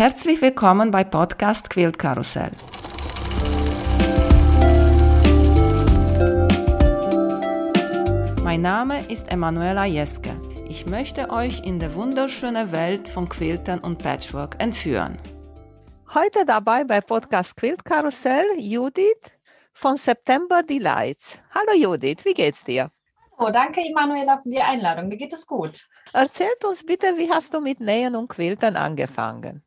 Herzlich willkommen bei Podcast Quilt Karussell. Mein Name ist Emanuela Jeske. Ich möchte euch in die wunderschöne Welt von Quiltern und Patchwork entführen. Heute dabei bei Podcast Quilt Karussell Judith von September Delights. Hallo Judith, wie geht's dir? Oh, danke Emanuela für die Einladung. Mir geht es gut. Erzählt uns bitte, wie hast du mit Nähen und Quiltern angefangen?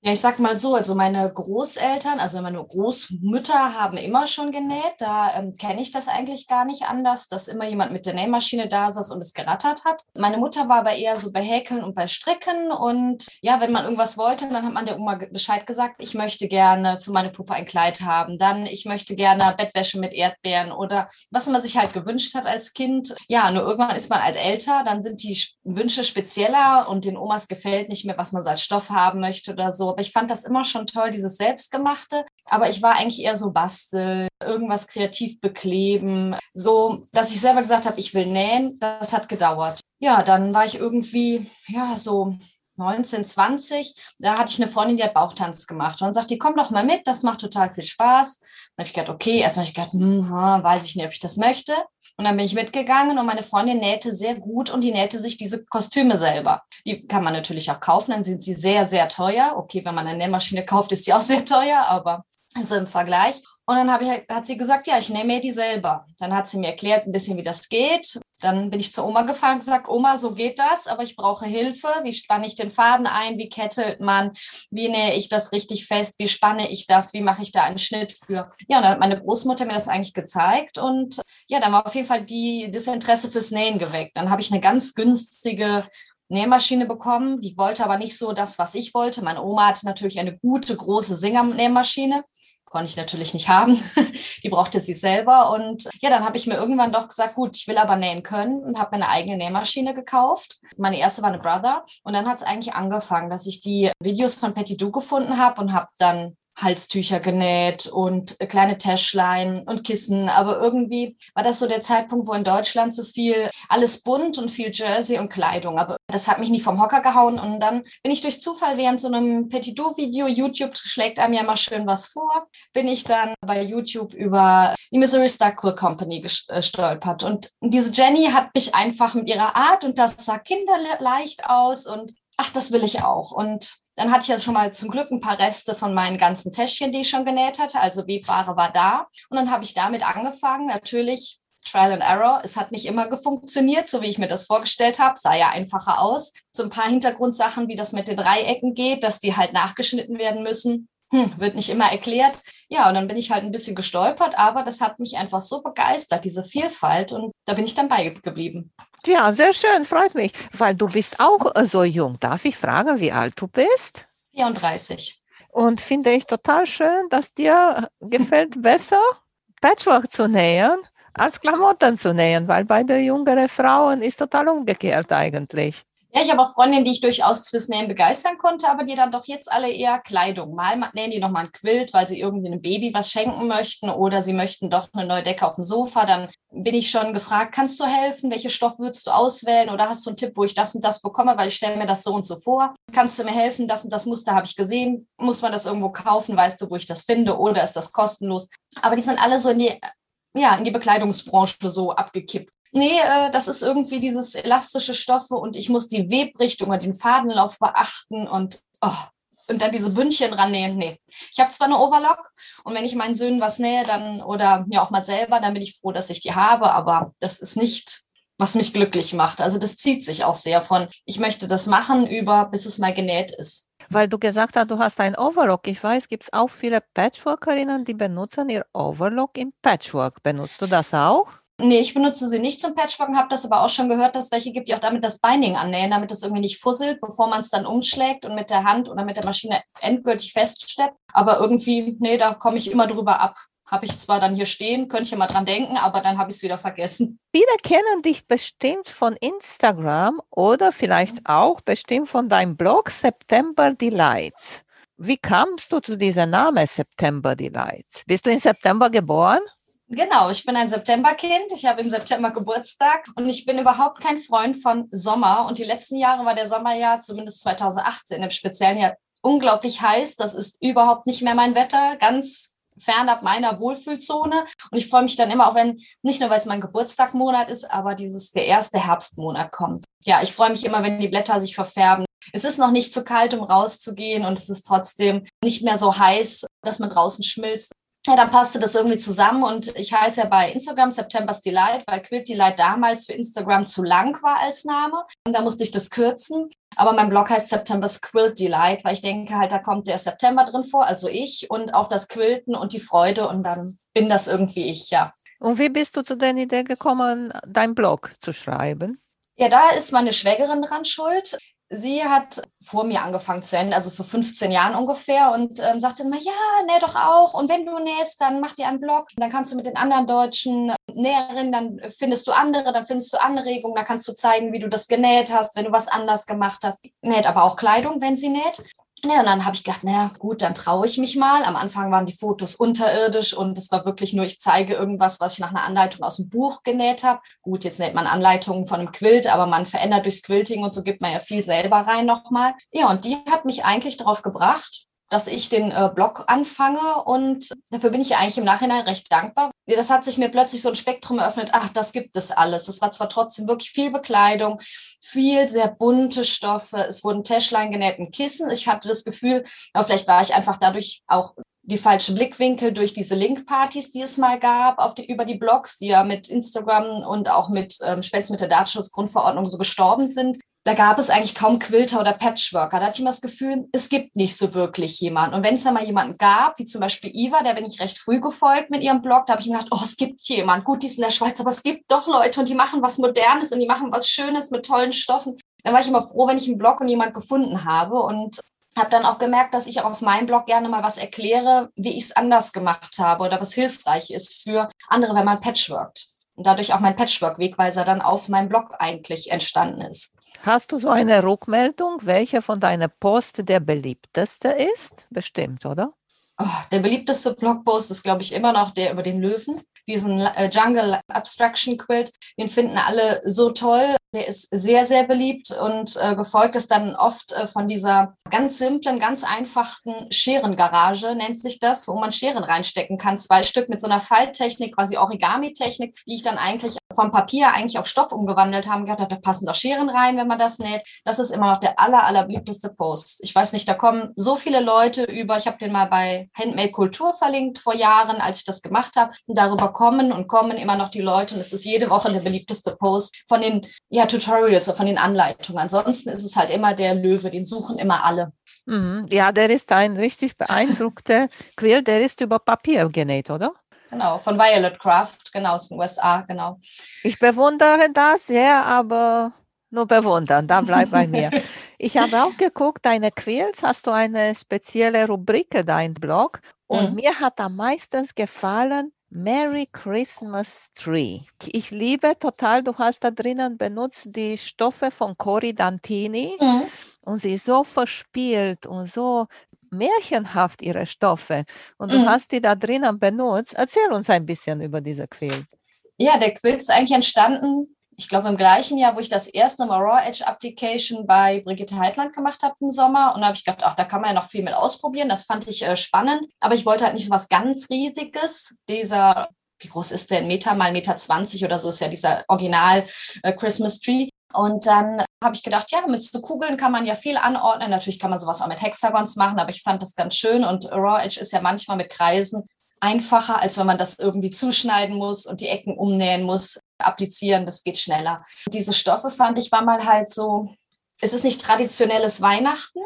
Ja, ich sag mal so, also meine Großeltern, also meine Großmütter haben immer schon genäht. Da ähm, kenne ich das eigentlich gar nicht anders, dass immer jemand mit der Nähmaschine da saß und es gerattert hat. Meine Mutter war aber eher so bei Häkeln und bei Stricken. Und ja, wenn man irgendwas wollte, dann hat man der Oma Bescheid gesagt, ich möchte gerne für meine Puppe ein Kleid haben. Dann, ich möchte gerne Bettwäsche mit Erdbeeren oder was man sich halt gewünscht hat als Kind. Ja, nur irgendwann ist man halt älter, dann sind die Wünsche spezieller und den Omas gefällt nicht mehr, was man so als Stoff haben möchte oder so aber ich fand das immer schon toll, dieses Selbstgemachte. Aber ich war eigentlich eher so basteln, irgendwas kreativ bekleben, so, dass ich selber gesagt habe, ich will nähen. Das hat gedauert. Ja, dann war ich irgendwie, ja, so 19, 20, da hatte ich eine Freundin, die hat Bauchtanz gemacht. Und sagt die, komm doch mal mit, das macht total viel Spaß. Dann habe ich gedacht, okay, erstmal habe ich gedacht, hm, weiß ich nicht, ob ich das möchte. Und dann bin ich mitgegangen und meine Freundin nähte sehr gut und die nähte sich diese Kostüme selber. Die kann man natürlich auch kaufen, dann sind sie sehr, sehr teuer. Okay, wenn man eine Nähmaschine kauft, ist die auch sehr teuer, aber so im Vergleich. Und dann ich, hat sie gesagt, ja, ich nehme mir die selber. Dann hat sie mir erklärt ein bisschen, wie das geht. Dann bin ich zur Oma gefahren und gesagt, Oma, so geht das, aber ich brauche Hilfe. Wie spanne ich den Faden ein? Wie kettelt man? Wie nähe ich das richtig fest? Wie spanne ich das? Wie mache ich da einen Schnitt für? Ja, und dann hat meine Großmutter mir das eigentlich gezeigt und ja, dann war auf jeden Fall die, das Interesse fürs Nähen geweckt. Dann habe ich eine ganz günstige Nähmaschine bekommen. Die wollte aber nicht so das, was ich wollte. Meine Oma hatte natürlich eine gute, große Singer-Nähmaschine konnte ich natürlich nicht haben. die brauchte sie selber. Und ja, dann habe ich mir irgendwann doch gesagt, gut, ich will aber nähen können und habe meine eigene Nähmaschine gekauft. Meine erste war eine Brother. Und dann hat es eigentlich angefangen, dass ich die Videos von Petty Du gefunden habe und habe dann Halstücher genäht und kleine Täschlein und Kissen. Aber irgendwie war das so der Zeitpunkt, wo in Deutschland so viel, alles bunt und viel Jersey und Kleidung. Aber das hat mich nie vom Hocker gehauen. Und dann bin ich durch Zufall während so einem Petit-Do-Video, YouTube schlägt einem ja mal schön was vor, bin ich dann bei YouTube über die Missouri Starquill Company gestolpert. Und diese Jenny hat mich einfach mit ihrer Art und das sah kinderleicht aus und ach, das will ich auch. Und dann hatte ich ja schon mal zum Glück ein paar Reste von meinen ganzen Täschchen, die ich schon genäht hatte. Also Webware war da. Und dann habe ich damit angefangen. Natürlich Trial and Error. Es hat nicht immer funktioniert, so wie ich mir das vorgestellt habe. Sah ja einfacher aus. So ein paar Hintergrundsachen, wie das mit den Dreiecken geht, dass die halt nachgeschnitten werden müssen. Hm, wird nicht immer erklärt. Ja, und dann bin ich halt ein bisschen gestolpert, aber das hat mich einfach so begeistert, diese Vielfalt. Und da bin ich dann beigeblieben. Ja, sehr schön, freut mich, weil du bist auch äh, so jung. Darf ich fragen, wie alt du bist? 34. Und finde ich total schön, dass dir gefällt besser, Patchwork zu nähen, als Klamotten zu nähen, weil bei den jüngeren Frauen ist total umgekehrt eigentlich. Ja, ich habe auch Freundinnen, die ich durchaus fürs Nähen begeistern konnte, aber die dann doch jetzt alle eher Kleidung. Mal nähen die nochmal ein Quilt, weil sie irgendwie einem Baby was schenken möchten oder sie möchten doch eine neue Decke auf dem Sofa. Dann bin ich schon gefragt, kannst du helfen? Welche Stoff würdest du auswählen? Oder hast du einen Tipp, wo ich das und das bekomme? Weil ich stelle mir das so und so vor. Kannst du mir helfen? Das und das Muster habe ich gesehen. Muss man das irgendwo kaufen? Weißt du, wo ich das finde? Oder ist das kostenlos? Aber die sind alle so in die ja, in die Bekleidungsbranche so abgekippt. Nee, äh, das ist irgendwie dieses elastische Stoffe und ich muss die Webrichtung und den Fadenlauf beachten und, oh, und dann diese Bündchen rannähen. Nee. Ich habe zwar eine Overlock und wenn ich meinen Söhnen was nähe, dann oder mir auch mal selber, dann bin ich froh, dass ich die habe, aber das ist nicht was mich glücklich macht. Also das zieht sich auch sehr von, ich möchte das machen über, bis es mal genäht ist. Weil du gesagt hast, du hast ein Overlock. Ich weiß, gibt es auch viele Patchworkerinnen, die benutzen ihr Overlock im Patchwork. Benutzt du das auch? Nee, ich benutze sie nicht zum Patchworken, habe das aber auch schon gehört, dass es welche gibt, die auch damit das Binding annähen, damit das irgendwie nicht fusselt, bevor man es dann umschlägt und mit der Hand oder mit der Maschine endgültig feststeppt. Aber irgendwie, nee, da komme ich immer drüber ab. Habe ich zwar dann hier stehen, könnte ich ja mal dran denken, aber dann habe ich es wieder vergessen. Viele kennen dich bestimmt von Instagram oder vielleicht auch bestimmt von deinem Blog September Delights. Wie kamst du zu diesem Namen September Delights? Bist du in September geboren? Genau, ich bin ein Septemberkind. Ich habe im September Geburtstag und ich bin überhaupt kein Freund von Sommer. Und die letzten Jahre war der Sommer ja, zumindest 2018 im speziellen Jahr, unglaublich heiß. Das ist überhaupt nicht mehr mein Wetter. Ganz fernab meiner Wohlfühlzone. Und ich freue mich dann immer, auch wenn, nicht nur weil es mein Geburtstagmonat ist, aber dieses, der erste Herbstmonat kommt. Ja, ich freue mich immer, wenn die Blätter sich verfärben. Es ist noch nicht zu kalt, um rauszugehen und es ist trotzdem nicht mehr so heiß, dass man draußen schmilzt. Ja, dann passte das irgendwie zusammen und ich heiße ja bei Instagram September's Delight, weil Quilt Delight damals für Instagram zu lang war als Name. Und da musste ich das kürzen. Aber mein Blog heißt September's Quilt Delight, weil ich denke halt, da kommt der September drin vor, also ich und auch das Quilten und die Freude und dann bin das irgendwie ich, ja. Und wie bist du zu der Idee gekommen, dein Blog zu schreiben? Ja, da ist meine Schwägerin dran schuld. Sie hat vor mir angefangen zu nähen, also vor 15 Jahren ungefähr, und ähm, sagte immer, ja, näh doch auch. Und wenn du nähst, dann mach dir einen Blog. Dann kannst du mit den anderen deutschen Näherinnen, dann findest du andere, dann findest du Anregungen, dann kannst du zeigen, wie du das genäht hast, wenn du was anders gemacht hast. Näht aber auch Kleidung, wenn sie näht. Ja, und dann habe ich gedacht, naja, gut, dann traue ich mich mal. Am Anfang waren die Fotos unterirdisch und es war wirklich nur, ich zeige irgendwas, was ich nach einer Anleitung aus dem Buch genäht habe. Gut, jetzt nennt man Anleitungen von einem Quilt, aber man verändert durchs Quilting und so gibt man ja viel selber rein nochmal. Ja, und die hat mich eigentlich darauf gebracht, dass ich den äh, Blog anfange und dafür bin ich ja eigentlich im Nachhinein recht dankbar. Das hat sich mir plötzlich so ein Spektrum eröffnet, ach, das gibt es alles. Es war zwar trotzdem wirklich viel Bekleidung, viel sehr bunte Stoffe, es wurden Täschlein genäht, ein Kissen. Ich hatte das Gefühl, aber vielleicht war ich einfach dadurch auch die falschen Blickwinkel durch diese Link-Partys, die es mal gab, auf die, über die Blogs, die ja mit Instagram und auch mit ähm, spätestens mit der Datenschutzgrundverordnung so gestorben sind da gab es eigentlich kaum Quilter oder Patchworker. Da hatte ich immer das Gefühl, es gibt nicht so wirklich jemanden. Und wenn es da mal jemanden gab, wie zum Beispiel Iva, der bin ich recht früh gefolgt mit ihrem Blog, da habe ich mir gedacht, oh, es gibt jemanden. Gut, die ist in der Schweiz, aber es gibt doch Leute und die machen was Modernes und die machen was Schönes mit tollen Stoffen. Dann war ich immer froh, wenn ich einen Blog und jemand gefunden habe und habe dann auch gemerkt, dass ich auch auf meinem Blog gerne mal was erkläre, wie ich es anders gemacht habe oder was hilfreich ist für andere, wenn man patchworkt. Und dadurch auch mein Patchwork-Wegweiser dann auf meinem Blog eigentlich entstanden ist. Hast du so eine Rückmeldung, welcher von deiner Post der beliebteste ist? Bestimmt, oder? Oh, der beliebteste Blogpost ist, glaube ich, immer noch der über den Löwen, diesen äh, Jungle Abstraction Quilt. Den finden alle so toll. Der ist sehr, sehr beliebt und äh, gefolgt ist dann oft äh, von dieser ganz simplen, ganz einfachen Scherengarage, nennt sich das, wo man Scheren reinstecken kann. Zwei Stück mit so einer Falttechnik, quasi Origami-Technik, die ich dann eigentlich vom Papier eigentlich auf Stoff umgewandelt habe. Gedacht habe, da passen doch Scheren rein, wenn man das näht. Das ist immer noch der aller, aller beliebteste Post. Ich weiß nicht, da kommen so viele Leute über. Ich habe den mal bei Handmade Kultur verlinkt vor Jahren, als ich das gemacht habe. Und darüber kommen und kommen immer noch die Leute. Und es ist jede Woche der beliebteste Post von den ja, Tutorials oder von den Anleitungen. Ansonsten ist es halt immer der Löwe, den suchen immer alle. Mhm. Ja, der ist ein richtig beeindruckter Quill, der ist über Papier genäht, oder? Genau, von Violet Craft, genau, aus den USA, genau. Ich bewundere das sehr, aber nur bewundern, da bleibt bei mir. Ich habe auch geguckt, deine Quills, hast du eine spezielle Rubrik, dein Blog. Und mhm. mir hat am meisten gefallen Merry Christmas Tree. Ich liebe total, du hast da drinnen benutzt die Stoffe von Cori Dantini mhm. und sie ist so verspielt und so märchenhaft ihre Stoffe und du mhm. hast die da drinnen benutzt. Erzähl uns ein bisschen über diese Quilt. Ja, der Quilt ist eigentlich entstanden ich glaube, im gleichen Jahr, wo ich das erste Mal Raw Edge Application bei Brigitte Heitland gemacht habe im Sommer. Und da habe ich gedacht, ach, da kann man ja noch viel mit ausprobieren. Das fand ich äh, spannend. Aber ich wollte halt nicht so was ganz Riesiges. Dieser, wie groß ist der? Meter mal Meter 20 oder so ist ja dieser Original äh, Christmas Tree. Und dann habe ich gedacht, ja, mit so Kugeln kann man ja viel anordnen. Natürlich kann man sowas auch mit Hexagons machen, aber ich fand das ganz schön. Und Raw Edge ist ja manchmal mit Kreisen einfacher, als wenn man das irgendwie zuschneiden muss und die Ecken umnähen muss applizieren, das geht schneller. Diese Stoffe fand ich war mal halt so, es ist nicht traditionelles Weihnachten,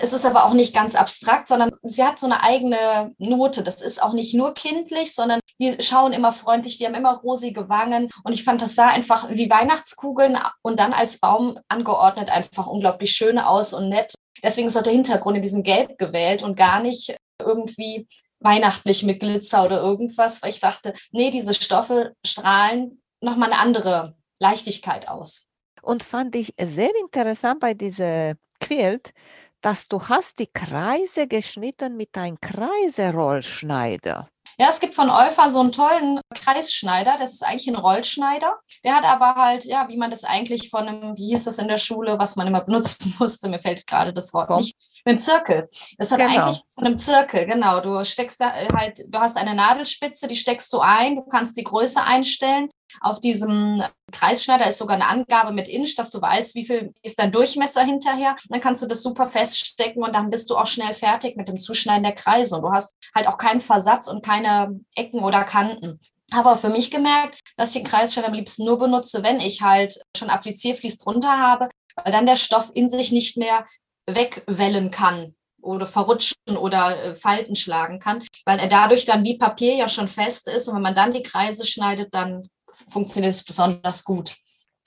es ist aber auch nicht ganz abstrakt, sondern sie hat so eine eigene Note. Das ist auch nicht nur kindlich, sondern die schauen immer freundlich, die haben immer rosige Wangen. Und ich fand, das sah einfach wie Weihnachtskugeln und dann als Baum angeordnet einfach unglaublich schön aus und nett. Deswegen ist auch der Hintergrund in diesem Gelb gewählt und gar nicht irgendwie weihnachtlich mit Glitzer oder irgendwas, weil ich dachte, nee, diese Stoffe strahlen nochmal eine andere Leichtigkeit aus. Und fand ich sehr interessant bei dieser Quilt, dass du hast die Kreise geschnitten mit einem Kreiserollschneider. Ja, es gibt von Olfa so einen tollen Kreisschneider. Das ist eigentlich ein Rollschneider. Der hat aber halt, ja, wie man das eigentlich von einem, wie hieß das in der Schule, was man immer benutzen musste, mir fällt gerade das Wort nicht. Mit Zirkel. Das hat genau. eigentlich von einem Zirkel, genau. Du steckst da äh, halt, du hast eine Nadelspitze, die steckst du ein, du kannst die Größe einstellen. Auf diesem Kreisschneider ist sogar eine Angabe mit Inch, dass du weißt, wie viel ist dein Durchmesser hinterher. Dann kannst du das super feststecken und dann bist du auch schnell fertig mit dem Zuschneiden der Kreise. Und du hast halt auch keinen Versatz und keine Ecken oder Kanten. Aber für mich gemerkt, dass ich den Kreisschneider am liebsten nur benutze, wenn ich halt schon Applizierfließ drunter habe, weil dann der Stoff in sich nicht mehr wegwellen kann oder verrutschen oder äh, Falten schlagen kann, weil er dadurch dann wie Papier ja schon fest ist und wenn man dann die Kreise schneidet, dann funktioniert es besonders gut.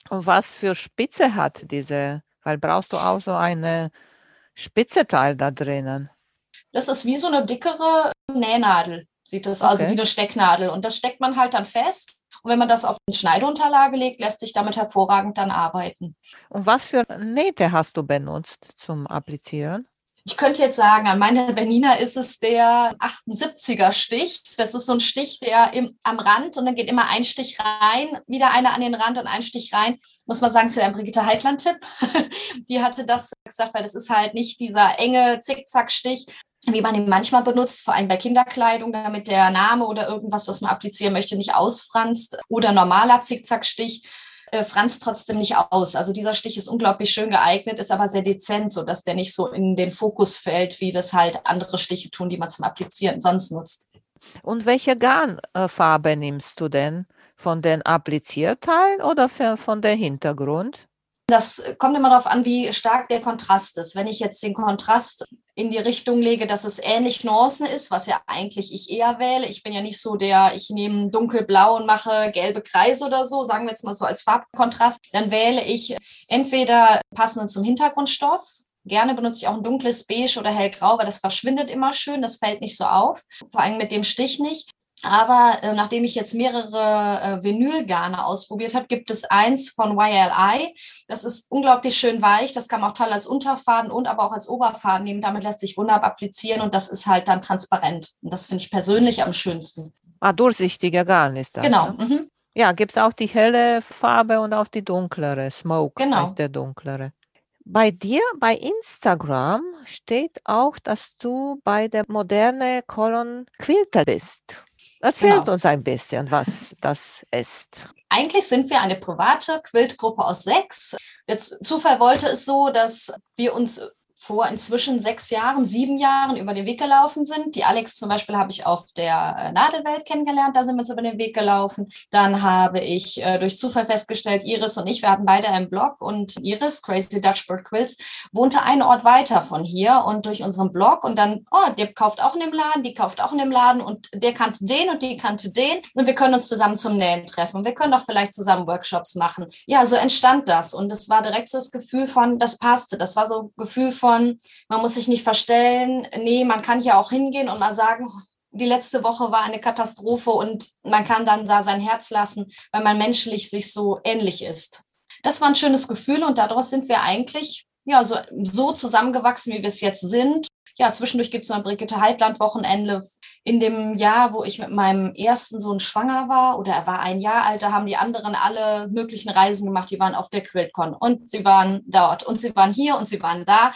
Und was für Spitze hat diese, weil brauchst du auch so eine Spitzeteil da drinnen? Das ist wie so eine dickere Nähnadel, sieht das also okay. also wie eine Stecknadel und das steckt man halt dann fest und wenn man das auf eine Schneideunterlage legt, lässt sich damit hervorragend dann arbeiten. Und was für Nähte hast du benutzt zum Applizieren? Ich könnte jetzt sagen, an meiner Bernina ist es der 78er Stich. Das ist so ein Stich, der im, am Rand und dann geht immer ein Stich rein, wieder einer an den Rand und ein Stich rein. Muss man sagen, zu der Brigitte Heitland-Tipp. Die hatte das gesagt, weil das ist halt nicht dieser enge Zickzack-Stich, wie man ihn manchmal benutzt, vor allem bei Kinderkleidung, damit der Name oder irgendwas, was man applizieren möchte, nicht ausfranst. Oder normaler Zickzackstich äh, franzt trotzdem nicht aus. Also dieser Stich ist unglaublich schön geeignet, ist aber sehr dezent, sodass der nicht so in den Fokus fällt, wie das halt andere Stiche tun, die man zum Applizieren sonst nutzt. Und welche Garnfarbe nimmst du denn? Von den Applizierteilen oder von der Hintergrund? Das kommt immer darauf an, wie stark der Kontrast ist. Wenn ich jetzt den Kontrast in die Richtung lege, dass es ähnlich Nuancen ist, was ja eigentlich ich eher wähle. Ich bin ja nicht so der, ich nehme dunkelblau und mache gelbe Kreise oder so, sagen wir jetzt mal so als Farbkontrast. Dann wähle ich entweder passend zum Hintergrundstoff. Gerne benutze ich auch ein dunkles Beige oder hellgrau, weil das verschwindet immer schön, das fällt nicht so auf, vor allem mit dem Stich nicht. Aber äh, nachdem ich jetzt mehrere äh, Vinylgarne ausprobiert habe, gibt es eins von YLI. Das ist unglaublich schön weich. Das kann man auch toll als Unterfaden und aber auch als Oberfaden nehmen. Damit lässt sich wunderbar applizieren und das ist halt dann transparent. Und das finde ich persönlich am schönsten. Ah, durchsichtiger Garn ist das. Genau. Ne? Mhm. Ja, gibt es auch die helle Farbe und auch die dunklere. Smoke genau. ist der dunklere. Bei dir bei Instagram steht auch, dass du bei der moderne Colon Quilter bist. Erzählt genau. uns ein bisschen, was das ist. Eigentlich sind wir eine private Quiltgruppe aus sechs. Der Zufall wollte es so, dass wir uns vor inzwischen sechs Jahren, sieben Jahren über den Weg gelaufen sind. Die Alex zum Beispiel habe ich auf der äh, Nadelwelt kennengelernt, da sind wir uns über den Weg gelaufen. Dann habe ich äh, durch Zufall festgestellt, Iris und ich, wir hatten beide einen Blog und Iris, Crazy Dutch Bird Quilts, wohnte einen Ort weiter von hier und durch unseren Blog und dann, oh, der kauft auch in dem Laden, die kauft auch in dem Laden und der kannte den und die kannte den und wir können uns zusammen zum Nähen treffen. Wir können doch vielleicht zusammen Workshops machen. Ja, so entstand das und es war direkt so das Gefühl von, das passte. Das war so ein Gefühl von, von, man muss sich nicht verstellen. Nee, man kann ja auch hingehen und mal sagen, die letzte Woche war eine Katastrophe und man kann dann da sein Herz lassen, weil man menschlich sich so ähnlich ist. Das war ein schönes Gefühl und daraus sind wir eigentlich ja so, so zusammengewachsen, wie wir es jetzt sind. Ja, zwischendurch gibt es mal Brigitte Heitland-Wochenende. In dem Jahr, wo ich mit meinem ersten Sohn schwanger war, oder er war ein Jahr alt, da haben die anderen alle möglichen Reisen gemacht. Die waren auf der QuiltCon und sie waren dort und sie waren hier und sie waren da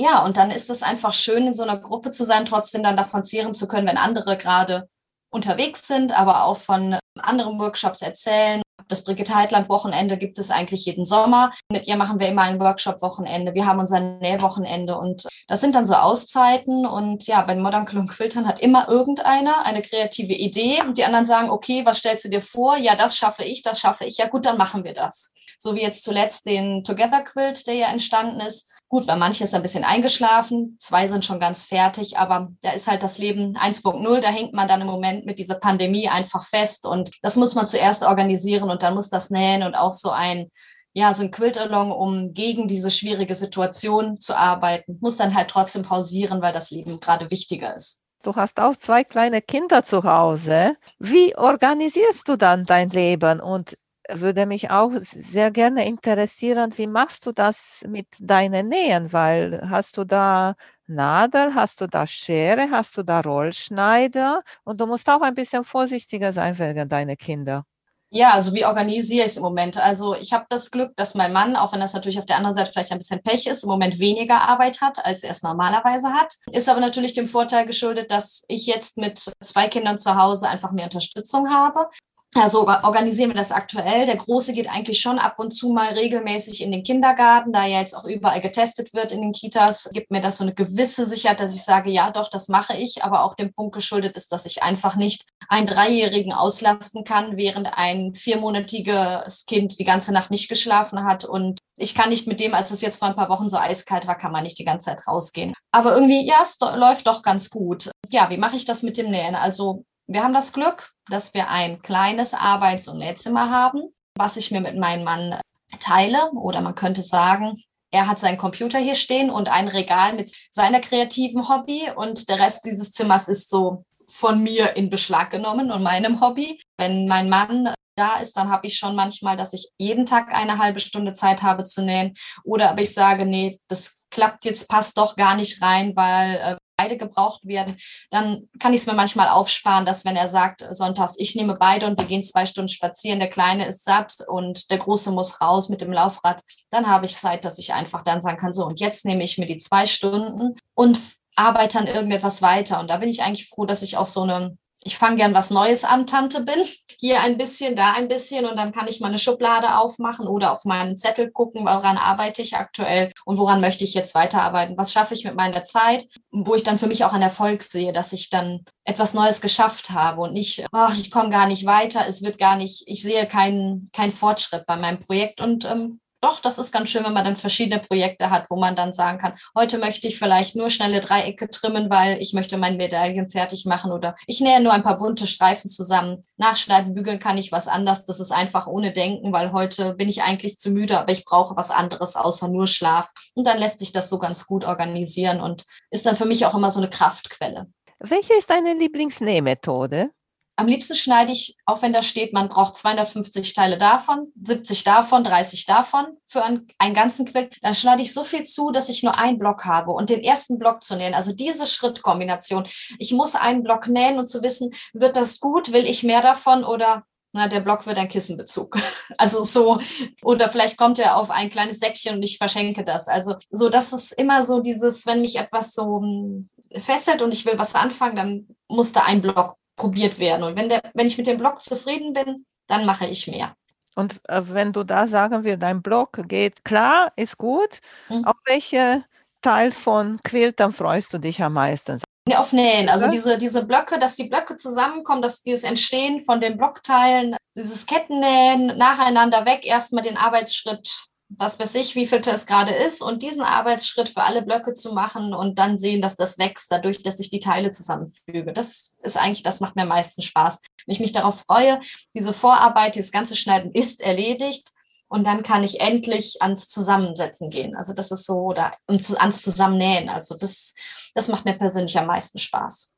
ja, und dann ist es einfach schön, in so einer Gruppe zu sein, trotzdem dann davon zehren zu können, wenn andere gerade unterwegs sind, aber auch von anderen Workshops erzählen. Das Brigitte Heitland Wochenende gibt es eigentlich jeden Sommer. Mit ihr machen wir immer ein Workshop-Wochenende. Wir haben unser Nähwochenende und das sind dann so Auszeiten. Und ja, bei Modern Cologne Quiltern hat immer irgendeiner eine kreative Idee und die anderen sagen, okay, was stellst du dir vor? Ja, das schaffe ich, das schaffe ich. Ja, gut, dann machen wir das. So wie jetzt zuletzt den Together Quilt, der ja entstanden ist Gut, bei manchen ist ein bisschen eingeschlafen, zwei sind schon ganz fertig, aber da ist halt das Leben 1.0, da hängt man dann im Moment mit dieser Pandemie einfach fest und das muss man zuerst organisieren und dann muss das nähen und auch so ein ja, so ein Quiltalong, um gegen diese schwierige Situation zu arbeiten, muss dann halt trotzdem pausieren, weil das Leben gerade wichtiger ist. Du hast auch zwei kleine Kinder zu Hause. Wie organisierst du dann dein Leben und würde mich auch sehr gerne interessieren, wie machst du das mit deinen Nähen? Weil hast du da Nadel, hast du da Schere, hast du da Rollschneider und du musst auch ein bisschen vorsichtiger sein wegen deiner Kinder. Ja, also wie organisiere ich es im Moment? Also ich habe das Glück, dass mein Mann, auch wenn das natürlich auf der anderen Seite vielleicht ein bisschen Pech ist, im Moment weniger Arbeit hat, als er es normalerweise hat. Ist aber natürlich dem Vorteil geschuldet, dass ich jetzt mit zwei Kindern zu Hause einfach mehr Unterstützung habe. Also organisieren wir das aktuell. Der Große geht eigentlich schon ab und zu mal regelmäßig in den Kindergarten, da ja jetzt auch überall getestet wird in den Kitas, gibt mir das so eine gewisse Sicherheit, dass ich sage, ja, doch, das mache ich, aber auch dem Punkt geschuldet ist, dass ich einfach nicht einen Dreijährigen auslasten kann, während ein viermonatiges Kind die ganze Nacht nicht geschlafen hat und ich kann nicht mit dem, als es jetzt vor ein paar Wochen so eiskalt war, kann man nicht die ganze Zeit rausgehen. Aber irgendwie, ja, es läuft doch ganz gut. Ja, wie mache ich das mit dem Nähen? Also wir haben das Glück, dass wir ein kleines Arbeits- und Nähzimmer haben, was ich mir mit meinem Mann teile. Oder man könnte sagen, er hat seinen Computer hier stehen und ein Regal mit seiner kreativen Hobby und der Rest dieses Zimmers ist so von mir in Beschlag genommen und meinem Hobby. Wenn mein Mann da ist, dann habe ich schon manchmal, dass ich jeden Tag eine halbe Stunde Zeit habe zu nähen. Oder aber ich sage, nee, das klappt jetzt, passt doch gar nicht rein, weil äh, beide gebraucht werden, dann kann ich es mir manchmal aufsparen, dass wenn er sagt, sonntags, ich nehme beide und wir gehen zwei Stunden spazieren, der Kleine ist satt und der Große muss raus mit dem Laufrad, dann habe ich Zeit, dass ich einfach dann sagen kann, so und jetzt nehme ich mir die zwei Stunden und arbeite an irgendetwas weiter. Und da bin ich eigentlich froh, dass ich auch so eine ich fange gern was Neues an, Tante bin. Hier ein bisschen, da ein bisschen und dann kann ich mal eine Schublade aufmachen oder auf meinen Zettel gucken, woran arbeite ich aktuell und woran möchte ich jetzt weiterarbeiten. Was schaffe ich mit meiner Zeit, wo ich dann für mich auch einen Erfolg sehe, dass ich dann etwas Neues geschafft habe und nicht, ach, ich komme gar nicht weiter, es wird gar nicht, ich sehe keinen keinen Fortschritt bei meinem Projekt und ähm, doch, das ist ganz schön, wenn man dann verschiedene Projekte hat, wo man dann sagen kann, heute möchte ich vielleicht nur schnelle Dreiecke trimmen, weil ich möchte mein Medaillen fertig machen oder ich nähe nur ein paar bunte Streifen zusammen. Nachschneiden, bügeln kann ich was anderes. Das ist einfach ohne Denken, weil heute bin ich eigentlich zu müde, aber ich brauche was anderes außer nur Schlaf. Und dann lässt sich das so ganz gut organisieren und ist dann für mich auch immer so eine Kraftquelle. Welche ist deine Lieblingsnähmethode? Am liebsten schneide ich, auch wenn da steht, man braucht 250 Teile davon, 70 davon, 30 davon für einen, einen ganzen Quilt, dann schneide ich so viel zu, dass ich nur einen Block habe und den ersten Block zu nähen. Also diese Schrittkombination. Ich muss einen Block nähen und zu wissen, wird das gut, will ich mehr davon oder na, der Block wird ein Kissenbezug. Also so, oder vielleicht kommt er auf ein kleines Säckchen und ich verschenke das. Also so, das ist immer so dieses, wenn mich etwas so hm, fesselt und ich will was anfangen, dann muss da ein Block probiert werden. Und wenn, der, wenn ich mit dem Blog zufrieden bin, dann mache ich mehr. Und äh, wenn du da sagen wir, dein Blog geht klar, ist gut, mhm. auf welche Teil von Quiltern freust du dich am meisten? auf Nähen, also diese, diese Blöcke, dass die Blöcke zusammenkommen, dass dieses Entstehen von den Blockteilen, dieses Kettennähen nacheinander weg, erstmal den Arbeitsschritt was weiß ich, wie viel es gerade ist und diesen Arbeitsschritt für alle Blöcke zu machen und dann sehen, dass das wächst, dadurch, dass ich die Teile zusammenfüge. Das ist eigentlich, das macht mir am meisten Spaß. Wenn ich mich darauf freue, diese Vorarbeit, dieses ganze Schneiden ist erledigt und dann kann ich endlich ans Zusammensetzen gehen. Also das ist so, oder ans Zusammennähen. Also das, das macht mir persönlich am meisten Spaß.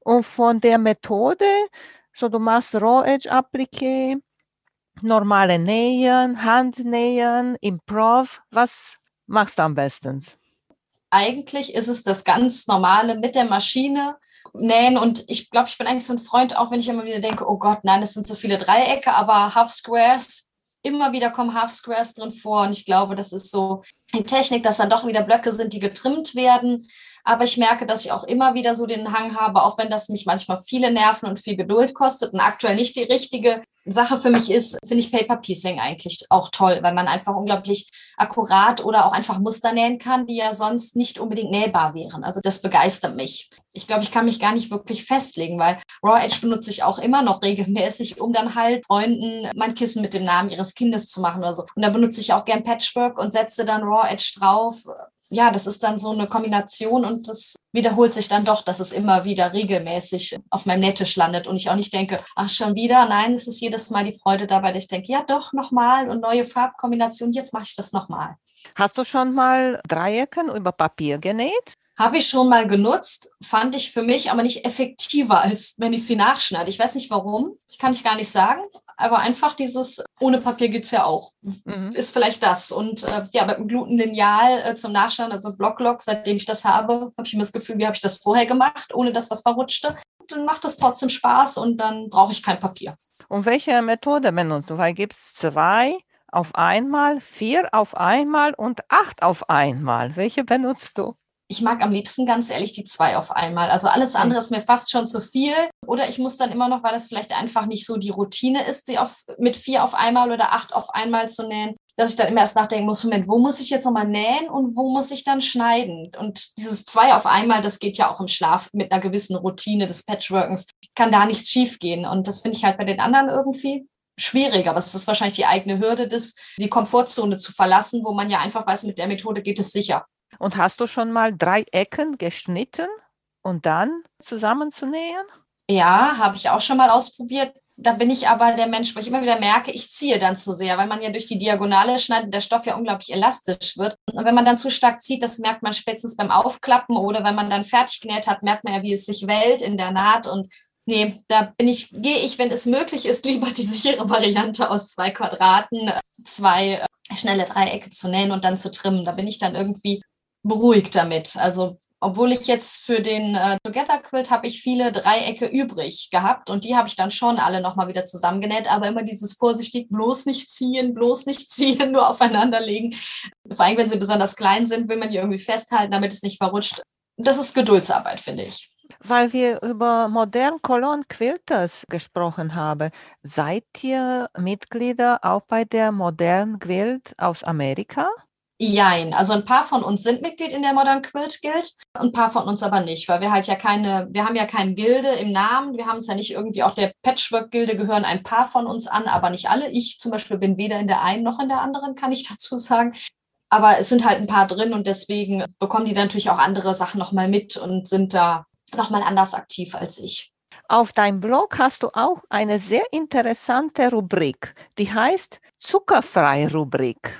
Und von der Methode, so du machst Raw Edge Appliqué, normale Nähen, Handnähen, Improv? Was machst du am besten? Eigentlich ist es das ganz normale mit der Maschine nähen und ich glaube, ich bin eigentlich so ein Freund, auch wenn ich immer wieder denke, oh Gott, nein, es sind so viele Dreiecke, aber Half Squares, immer wieder kommen Half Squares drin vor und ich glaube, das ist so die Technik, dass dann doch wieder Blöcke sind, die getrimmt werden. Aber ich merke, dass ich auch immer wieder so den Hang habe, auch wenn das mich manchmal viele Nerven und viel Geduld kostet und aktuell nicht die richtige Sache für mich ist, finde ich Paper Piecing eigentlich auch toll, weil man einfach unglaublich akkurat oder auch einfach Muster nähen kann, die ja sonst nicht unbedingt nähbar wären. Also das begeistert mich. Ich glaube, ich kann mich gar nicht wirklich festlegen, weil Raw Edge benutze ich auch immer noch regelmäßig, um dann halt Freunden mein Kissen mit dem Namen ihres Kindes zu machen oder so. Und da benutze ich auch gern Patchwork und setze dann Raw Edge drauf ja, das ist dann so eine Kombination und das wiederholt sich dann doch, dass es immer wieder regelmäßig auf meinem Nähtisch landet und ich auch nicht denke, ach schon wieder, nein, es ist jedes Mal die Freude dabei, dass ich denke, ja doch, nochmal und neue Farbkombinationen, jetzt mache ich das nochmal. Hast du schon mal Dreiecken über Papier genäht? Habe ich schon mal genutzt, fand ich für mich aber nicht effektiver, als wenn ich sie nachschneide. Ich weiß nicht warum, ich kann ich gar nicht sagen, aber einfach dieses ohne Papier gibt es ja auch. Mhm. Ist vielleicht das. Und äh, ja, mit einem Glutenlineal äh, zum Nachschneiden, also Blocklock, seitdem ich das habe, habe ich immer das Gefühl, wie habe ich das vorher gemacht, ohne dass was verrutschte. Und dann macht es trotzdem Spaß und dann brauche ich kein Papier. Und welche Methode benutzt du? Weil gibt es zwei auf einmal, vier auf einmal und acht auf einmal. Welche benutzt du? Ich mag am liebsten ganz ehrlich die zwei auf einmal. Also alles andere ist mir fast schon zu viel. Oder ich muss dann immer noch, weil das vielleicht einfach nicht so die Routine ist, sie auf, mit vier auf einmal oder acht auf einmal zu nähen, dass ich dann immer erst nachdenken muss, Moment, wo muss ich jetzt nochmal nähen und wo muss ich dann schneiden? Und dieses zwei auf einmal, das geht ja auch im Schlaf mit einer gewissen Routine des Patchworkens, kann da nichts schiefgehen. Und das finde ich halt bei den anderen irgendwie schwierig, aber es ist wahrscheinlich die eigene Hürde, das, die Komfortzone zu verlassen, wo man ja einfach weiß, mit der Methode geht es sicher. Und hast du schon mal drei Ecken geschnitten und dann zusammenzunähen? Ja, habe ich auch schon mal ausprobiert. Da bin ich aber der Mensch, wo ich immer wieder merke, ich ziehe dann zu sehr, weil man ja durch die Diagonale schneidet, der Stoff ja unglaublich elastisch wird. Und wenn man dann zu stark zieht, das merkt man spätestens beim Aufklappen oder wenn man dann fertig genäht hat, merkt man ja, wie es sich wellt in der Naht. Und nee, da bin ich, gehe ich, wenn es möglich ist, lieber die sichere Variante aus zwei Quadraten, zwei äh, schnelle Dreiecke zu nähen und dann zu trimmen. Da bin ich dann irgendwie beruhigt damit. Also obwohl ich jetzt für den äh, Together Quilt habe ich viele Dreiecke übrig gehabt und die habe ich dann schon alle nochmal wieder zusammengenäht, aber immer dieses vorsichtig bloß nicht ziehen, bloß nicht ziehen, nur aufeinander legen. Vor allem, wenn sie besonders klein sind, will man die irgendwie festhalten, damit es nicht verrutscht. Das ist Geduldsarbeit, finde ich. Weil wir über modern Cologne Quilters gesprochen haben, seid ihr Mitglieder auch bei der Modern Quilt aus Amerika? Jein. Also ein paar von uns sind Mitglied in der Modern Quilt Guild, ein paar von uns aber nicht, weil wir halt ja keine, wir haben ja keine Gilde im Namen, wir haben es ja nicht irgendwie, auch der Patchwork-Gilde gehören ein paar von uns an, aber nicht alle. Ich zum Beispiel bin weder in der einen noch in der anderen, kann ich dazu sagen. Aber es sind halt ein paar drin und deswegen bekommen die natürlich auch andere Sachen nochmal mit und sind da nochmal anders aktiv als ich. Auf deinem Blog hast du auch eine sehr interessante Rubrik, die heißt Zuckerfrei-Rubrik.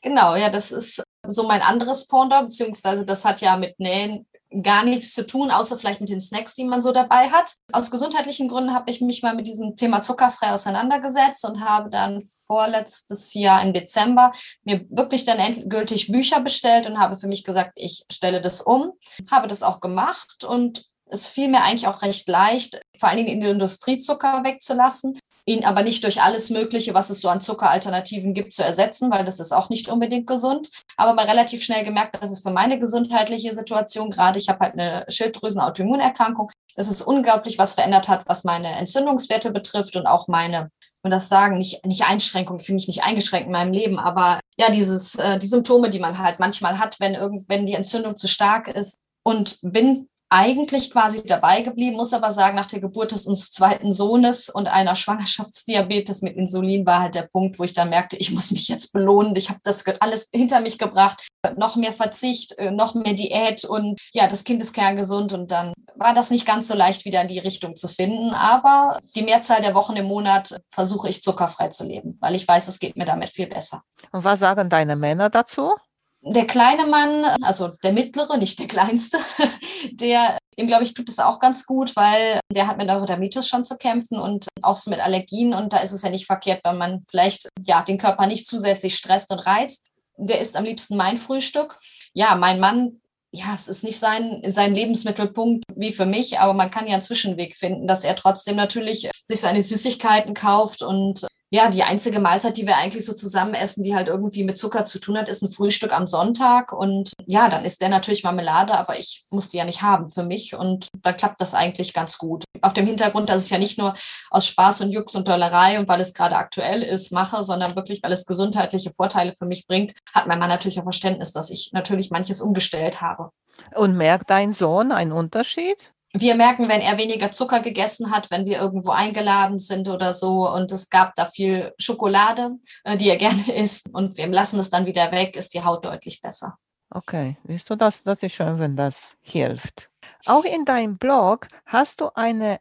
Genau, ja, das ist so mein anderes Pendant, beziehungsweise das hat ja mit Nähen gar nichts zu tun, außer vielleicht mit den Snacks, die man so dabei hat. Aus gesundheitlichen Gründen habe ich mich mal mit diesem Thema zuckerfrei auseinandergesetzt und habe dann vorletztes Jahr im Dezember mir wirklich dann endgültig Bücher bestellt und habe für mich gesagt, ich stelle das um, habe das auch gemacht und es fiel mir eigentlich auch recht leicht, vor allen Dingen den Industriezucker wegzulassen, ihn aber nicht durch alles Mögliche, was es so an Zuckeralternativen gibt, zu ersetzen, weil das ist auch nicht unbedingt gesund. Aber mal relativ schnell gemerkt, dass es für meine gesundheitliche Situation, gerade ich habe halt eine Schilddrüsen-Autoimmunerkrankung, dass es unglaublich was verändert hat, was meine Entzündungswerte betrifft und auch meine und das sagen, nicht, nicht Einschränkung, ich fühle mich nicht eingeschränkt in meinem Leben, aber ja, dieses, äh, die Symptome, die man halt manchmal hat, wenn irgend, wenn die Entzündung zu stark ist. Und bin eigentlich quasi dabei geblieben, muss aber sagen, nach der Geburt des uns zweiten Sohnes und einer Schwangerschaftsdiabetes mit Insulin war halt der Punkt, wo ich dann merkte, ich muss mich jetzt belohnen. Ich habe das alles hinter mich gebracht, noch mehr Verzicht, äh, noch mehr Diät und ja, das Kind ist kerngesund und dann war das nicht ganz so leicht wieder in die Richtung zu finden. Aber die Mehrzahl der Wochen im Monat versuche ich zuckerfrei zu leben, weil ich weiß, es geht mir damit viel besser. Und was sagen deine Männer dazu? Der kleine Mann, also der mittlere, nicht der kleinste, der, ihm glaube ich, tut es auch ganz gut, weil der hat mit Neurodermitis schon zu kämpfen und auch so mit Allergien. Und da ist es ja nicht verkehrt, wenn man vielleicht ja den Körper nicht zusätzlich stresst und reizt. Der isst am liebsten mein Frühstück. Ja, mein Mann ja, es ist nicht sein, sein Lebensmittelpunkt wie für mich, aber man kann ja einen Zwischenweg finden, dass er trotzdem natürlich sich seine Süßigkeiten kauft und ja, die einzige Mahlzeit, die wir eigentlich so zusammen essen, die halt irgendwie mit Zucker zu tun hat, ist ein Frühstück am Sonntag. Und ja, dann ist der natürlich Marmelade, aber ich muss die ja nicht haben für mich. Und dann klappt das eigentlich ganz gut. Auf dem Hintergrund, dass ich ja nicht nur aus Spaß und Jux und Dollerei und weil es gerade aktuell ist, mache, sondern wirklich, weil es gesundheitliche Vorteile für mich bringt, hat mein Mann natürlich auch Verständnis, dass ich natürlich manches umgestellt habe. Und merkt dein Sohn einen Unterschied? Wir merken, wenn er weniger Zucker gegessen hat, wenn wir irgendwo eingeladen sind oder so und es gab da viel Schokolade, äh, die er gerne isst und wir lassen es dann wieder weg, ist die Haut deutlich besser. Okay, siehst du, das, das ist schön, wenn das hilft. Auch in deinem Blog hast du eine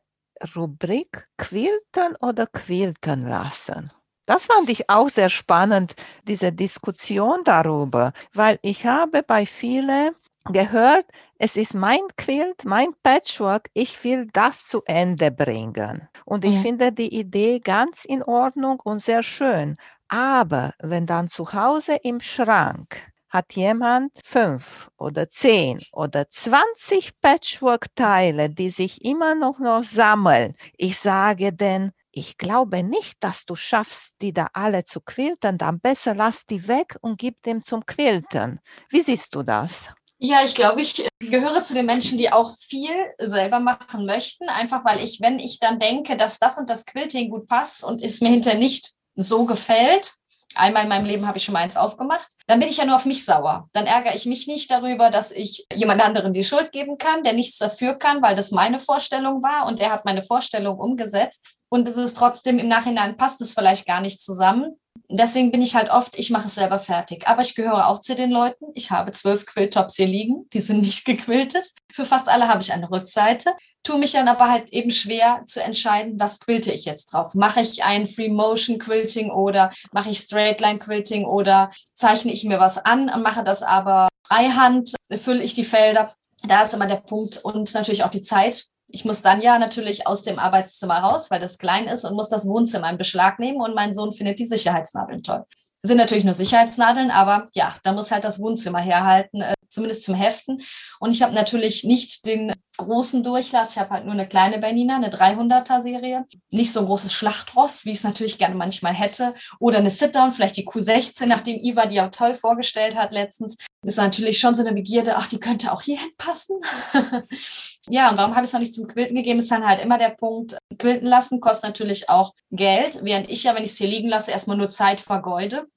Rubrik Quilten oder Quilten lassen. Das fand ich auch sehr spannend, diese Diskussion darüber, weil ich habe bei vielen gehört, es ist mein Quilt, mein Patchwork, ich will das zu Ende bringen. Und ich mhm. finde die Idee ganz in Ordnung und sehr schön. Aber wenn dann zu Hause im Schrank hat jemand fünf oder zehn oder zwanzig Patchwork-Teile, die sich immer noch, noch sammeln, ich sage denn, ich glaube nicht, dass du schaffst, die da alle zu quilten, dann besser lass die weg und gib dem zum Quilten. Wie siehst du das? Ja, ich glaube, ich gehöre zu den Menschen, die auch viel selber machen möchten, einfach weil ich, wenn ich dann denke, dass das und das Quilting gut passt und es mir hinterher nicht so gefällt, einmal in meinem Leben habe ich schon mal eins aufgemacht, dann bin ich ja nur auf mich sauer. Dann ärgere ich mich nicht darüber, dass ich jemand anderen die Schuld geben kann, der nichts dafür kann, weil das meine Vorstellung war und der hat meine Vorstellung umgesetzt. Und es ist trotzdem im Nachhinein passt es vielleicht gar nicht zusammen. Deswegen bin ich halt oft, ich mache es selber fertig. Aber ich gehöre auch zu den Leuten. Ich habe zwölf Quilltops hier liegen. Die sind nicht gequiltet. Für fast alle habe ich eine Rückseite. Tue mich dann aber halt eben schwer zu entscheiden, was quilte ich jetzt drauf. Mache ich ein Free Motion Quilting oder mache ich Straight Line Quilting oder zeichne ich mir was an mache das aber freihand, fülle ich die Felder. Da ist immer der Punkt und natürlich auch die Zeit ich muss dann ja natürlich aus dem Arbeitszimmer raus, weil das klein ist und muss das Wohnzimmer in Beschlag nehmen und mein Sohn findet die Sicherheitsnadeln toll. Sind natürlich nur Sicherheitsnadeln, aber ja, da muss halt das Wohnzimmer herhalten, äh, zumindest zum Heften. Und ich habe natürlich nicht den großen Durchlass. Ich habe halt nur eine kleine Bernina, eine 300er Serie. Nicht so ein großes Schlachtross, wie ich es natürlich gerne manchmal hätte. Oder eine Sit-Down, vielleicht die Q16, nachdem Iva die auch toll vorgestellt hat letztens. Ist natürlich schon so eine Begierde, ach, die könnte auch hierhin passen. ja, und warum habe ich es noch nicht zum Quilten gegeben? Ist dann halt immer der Punkt, quilten lassen kostet natürlich auch Geld, während ich ja, wenn ich es hier liegen lasse, erstmal nur Zeit vergeude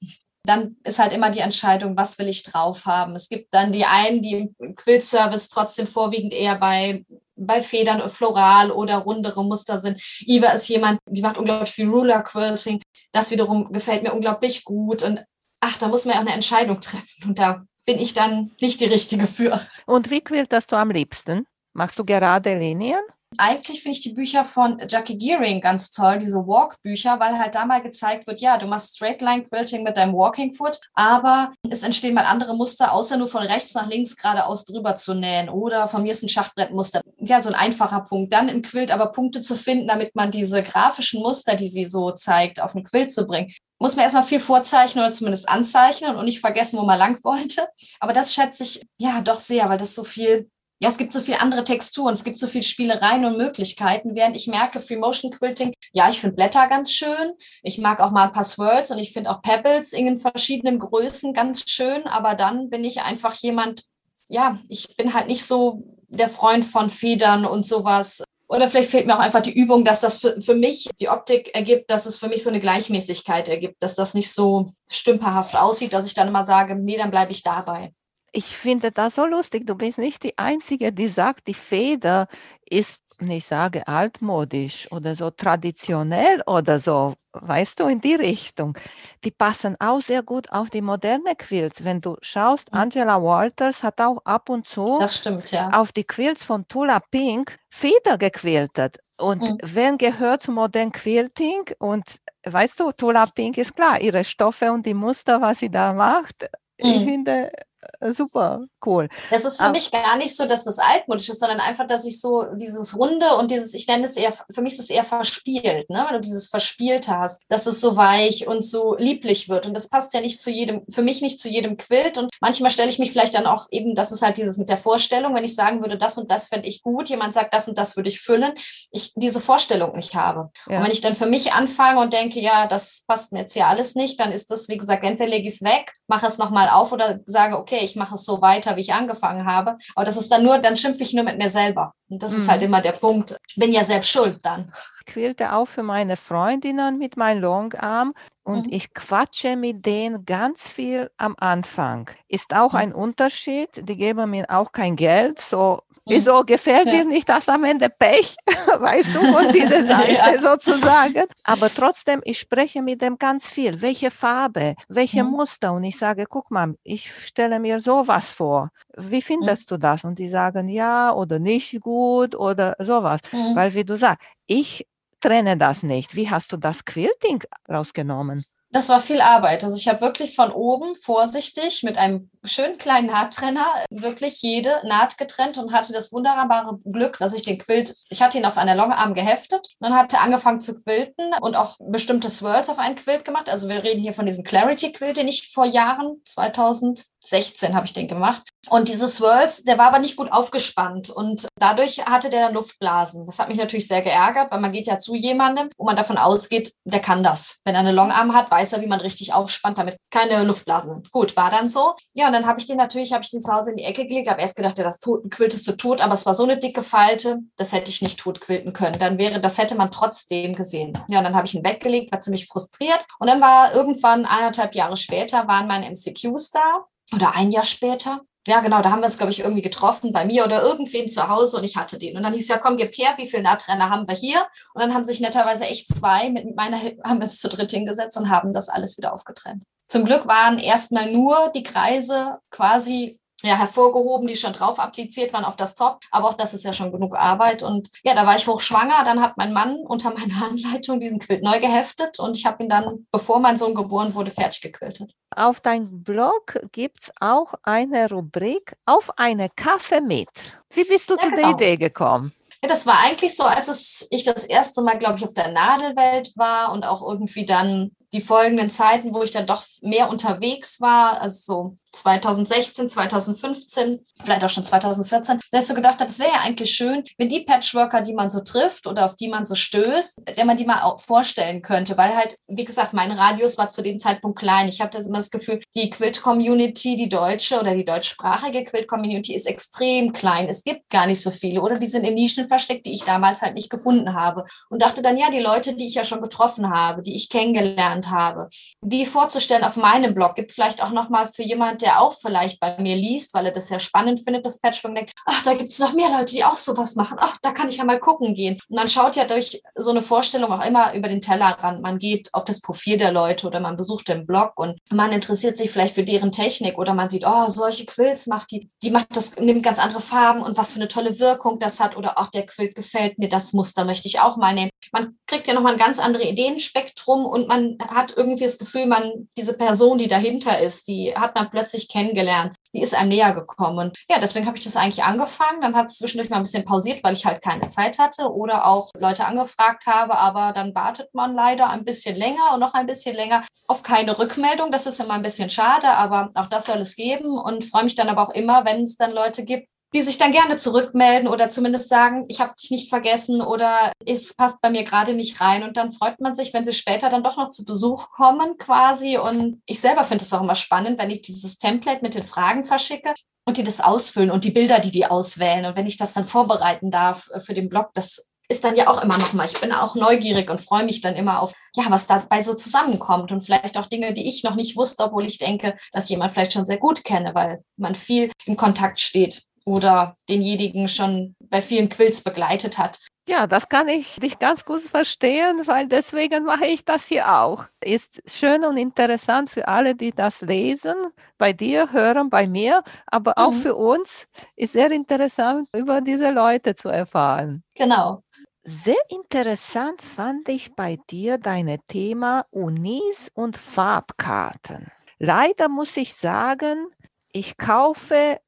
dann ist halt immer die Entscheidung, was will ich drauf haben. Es gibt dann die einen, die im Quillservice trotzdem vorwiegend eher bei, bei Federn floral oder rundere Muster sind. Eva ist jemand, die macht unglaublich viel Ruler Quilting. Das wiederum gefällt mir unglaublich gut. Und ach, da muss man ja auch eine Entscheidung treffen. Und da bin ich dann nicht die Richtige für. Und wie quiltest du am liebsten? Machst du gerade Linien? eigentlich finde ich die Bücher von Jackie Gearing ganz toll, diese Walk-Bücher, weil halt da mal gezeigt wird, ja, du machst Straight-Line-Quilting mit deinem Walking Foot, aber es entstehen mal andere Muster, außer nur von rechts nach links geradeaus drüber zu nähen oder von mir ist ein Schachbrettmuster. Ja, so ein einfacher Punkt. Dann im Quilt aber Punkte zu finden, damit man diese grafischen Muster, die sie so zeigt, auf den Quilt zu bringen muss man erstmal viel vorzeichnen oder zumindest anzeichnen und nicht vergessen, wo man lang wollte. Aber das schätze ich ja doch sehr, weil das so viel ja, es gibt so viele andere Texturen, es gibt so viele Spielereien und Möglichkeiten, während ich merke, Free Motion Quilting, ja, ich finde Blätter ganz schön, ich mag auch mal ein paar Swirls und ich finde auch Pebbles in verschiedenen Größen ganz schön, aber dann bin ich einfach jemand, ja, ich bin halt nicht so der Freund von Federn und sowas. Oder vielleicht fehlt mir auch einfach die Übung, dass das für, für mich die Optik ergibt, dass es für mich so eine Gleichmäßigkeit ergibt, dass das nicht so stümperhaft aussieht, dass ich dann immer sage, nee, dann bleibe ich dabei ich finde das so lustig. Du bist nicht die Einzige, die sagt, die Feder ist, ich sage altmodisch oder so traditionell oder so, weißt du, in die Richtung. Die passen auch sehr gut auf die moderne Quilts. Wenn du schaust, mhm. Angela Walters hat auch ab und zu stimmt, ja. auf die Quilts von Tula Pink Feder gequiltet. Und mhm. wer gehört zum modernen Quilting? Und weißt du, Tula Pink ist klar, ihre Stoffe und die Muster, was sie da macht. Mhm. Ich finde, äh, super cool. Das ist für um, mich gar nicht so, dass das altmodisch ist, sondern einfach, dass ich so dieses Runde und dieses, ich nenne es eher, für mich ist es eher verspielt, ne? wenn du dieses Verspielte hast, dass es so weich und so lieblich wird. Und das passt ja nicht zu jedem, für mich nicht zu jedem Quilt. Und manchmal stelle ich mich vielleicht dann auch eben, das ist halt dieses mit der Vorstellung, wenn ich sagen würde, das und das fände ich gut, jemand sagt, das und das würde ich füllen, ich diese Vorstellung nicht habe. Ja. Und wenn ich dann für mich anfange und denke, ja, das passt mir jetzt hier alles nicht, dann ist das, wie gesagt, entweder lege ich es weg, mache es nochmal auf oder sage, okay, ich mache es so weiter, wie ich angefangen habe. Aber das ist dann nur, dann schimpfe ich nur mit mir selber. Und das mhm. ist halt immer der Punkt. Ich bin ja selbst schuld dann. Ich quälte auch für meine Freundinnen mit meinem Longarm und mhm. ich quatsche mit denen ganz viel am Anfang. Ist auch mhm. ein Unterschied. Die geben mir auch kein Geld, so Wieso gefällt ja. dir nicht das am Ende Pech? weißt du, von dieser Seite ja. sozusagen. Aber trotzdem, ich spreche mit dem ganz viel. Welche Farbe, welche mhm. Muster? Und ich sage, guck mal, ich stelle mir sowas vor. Wie findest mhm. du das? Und die sagen ja oder nicht gut oder sowas. Mhm. Weil, wie du sagst, ich trenne das nicht. Wie hast du das Quilting rausgenommen? Das war viel Arbeit. Also ich habe wirklich von oben vorsichtig mit einem schönen kleinen Nahttrenner, wirklich jede Naht getrennt und hatte das wunderbare Glück, dass ich den Quilt, ich hatte ihn auf einer Longarm geheftet und hatte angefangen zu quilten und auch bestimmte Swirls auf einen Quilt gemacht. Also wir reden hier von diesem Clarity Quilt, den ich vor Jahren, 2016 habe ich den gemacht. Und diese Swirls, der war aber nicht gut aufgespannt und dadurch hatte der dann Luftblasen. Das hat mich natürlich sehr geärgert, weil man geht ja zu jemandem, wo man davon ausgeht, der kann das. Wenn er eine Longarm hat, weiß er, wie man richtig aufspannt, damit keine Luftblasen sind. Gut, war dann so. Ja, und dann habe ich den natürlich, habe ich den zu Hause in die Ecke gelegt, habe erst gedacht, ja, das Toten ist zu tot, aber es war so eine dicke Falte, das hätte ich nicht tot quilten können. Dann wäre, das hätte man trotzdem gesehen. Ja, und dann habe ich ihn weggelegt, war ziemlich frustriert. Und dann war irgendwann eineinhalb Jahre später, waren meine MCQs da oder ein Jahr später ja, genau, da haben wir uns, glaube ich, irgendwie getroffen, bei mir oder irgendwem zu Hause und ich hatte den. Und dann hieß ja, komm, gib her, wie viele Nahtrenner haben wir hier? Und dann haben sich netterweise echt zwei mit meiner Hilfe, haben wir uns zu dritt hingesetzt und haben das alles wieder aufgetrennt. Zum Glück waren erstmal nur die Kreise quasi ja, hervorgehoben, die schon drauf appliziert waren auf das Top. Aber auch das ist ja schon genug Arbeit. Und ja, da war ich hochschwanger. Dann hat mein Mann unter meiner Anleitung diesen Quilt neu geheftet und ich habe ihn dann, bevor mein Sohn geboren wurde, fertig gequiltet. Auf deinem Blog gibt es auch eine Rubrik auf eine Kaffee mit. Wie bist du ja, zu genau. der Idee gekommen? Ja, das war eigentlich so, als es, ich das erste Mal, glaube ich, auf der Nadelwelt war und auch irgendwie dann die folgenden Zeiten, wo ich dann doch mehr unterwegs war, also so 2016, 2015, vielleicht auch schon 2014, dass ich so gedacht habe, es wäre ja eigentlich schön, wenn die Patchworker, die man so trifft oder auf die man so stößt, wenn man die mal auch vorstellen könnte, weil halt, wie gesagt, mein Radius war zu dem Zeitpunkt klein. Ich habe das immer das Gefühl, die Quilt-Community, die deutsche oder die deutschsprachige Quilt-Community ist extrem klein. Es gibt gar nicht so viele oder die sind in Nischen versteckt, die ich damals halt nicht gefunden habe. Und dachte dann, ja, die Leute, die ich ja schon getroffen habe, die ich kennengelernt gelernt habe. Die vorzustellen auf meinem Blog gibt vielleicht auch nochmal für jemand, der auch vielleicht bei mir liest, weil er das ja spannend findet, das Patchwork, denkt, ach, da gibt es noch mehr Leute, die auch sowas machen. Ach, da kann ich ja mal gucken gehen. Und man schaut ja durch so eine Vorstellung auch immer über den Tellerrand. Man geht auf das Profil der Leute oder man besucht den Blog und man interessiert sich vielleicht für deren Technik oder man sieht, oh, solche Quills macht die, die macht das, nimmt ganz andere Farben und was für eine tolle Wirkung das hat oder auch der Quilt gefällt mir, das Muster möchte ich auch mal nehmen. Man kriegt ja nochmal ein ganz anderes Ideenspektrum und man hat irgendwie das Gefühl, man, diese Person, die dahinter ist, die hat man plötzlich kennengelernt. Die ist einem näher gekommen. Und ja, deswegen habe ich das eigentlich angefangen. Dann hat es zwischendurch mal ein bisschen pausiert, weil ich halt keine Zeit hatte oder auch Leute angefragt habe. Aber dann wartet man leider ein bisschen länger und noch ein bisschen länger auf keine Rückmeldung. Das ist immer ein bisschen schade, aber auch das soll es geben und freue mich dann aber auch immer, wenn es dann Leute gibt, die sich dann gerne zurückmelden oder zumindest sagen, ich habe dich nicht vergessen oder es passt bei mir gerade nicht rein. Und dann freut man sich, wenn sie später dann doch noch zu Besuch kommen quasi. Und ich selber finde es auch immer spannend, wenn ich dieses Template mit den Fragen verschicke und die das ausfüllen und die Bilder, die die auswählen. Und wenn ich das dann vorbereiten darf äh, für den Blog, das ist dann ja auch immer noch mal. Ich bin auch neugierig und freue mich dann immer auf, ja, was dabei so zusammenkommt und vielleicht auch Dinge, die ich noch nicht wusste, obwohl ich denke, dass jemand vielleicht schon sehr gut kenne, weil man viel im Kontakt steht oder denjenigen schon bei vielen Quills begleitet hat. Ja, das kann ich dich ganz gut verstehen, weil deswegen mache ich das hier auch. Ist schön und interessant für alle, die das lesen, bei dir hören, bei mir, aber auch mhm. für uns ist sehr interessant, über diese Leute zu erfahren. Genau. Sehr interessant fand ich bei dir dein Thema Unis und Farbkarten. Leider muss ich sagen, ich kaufe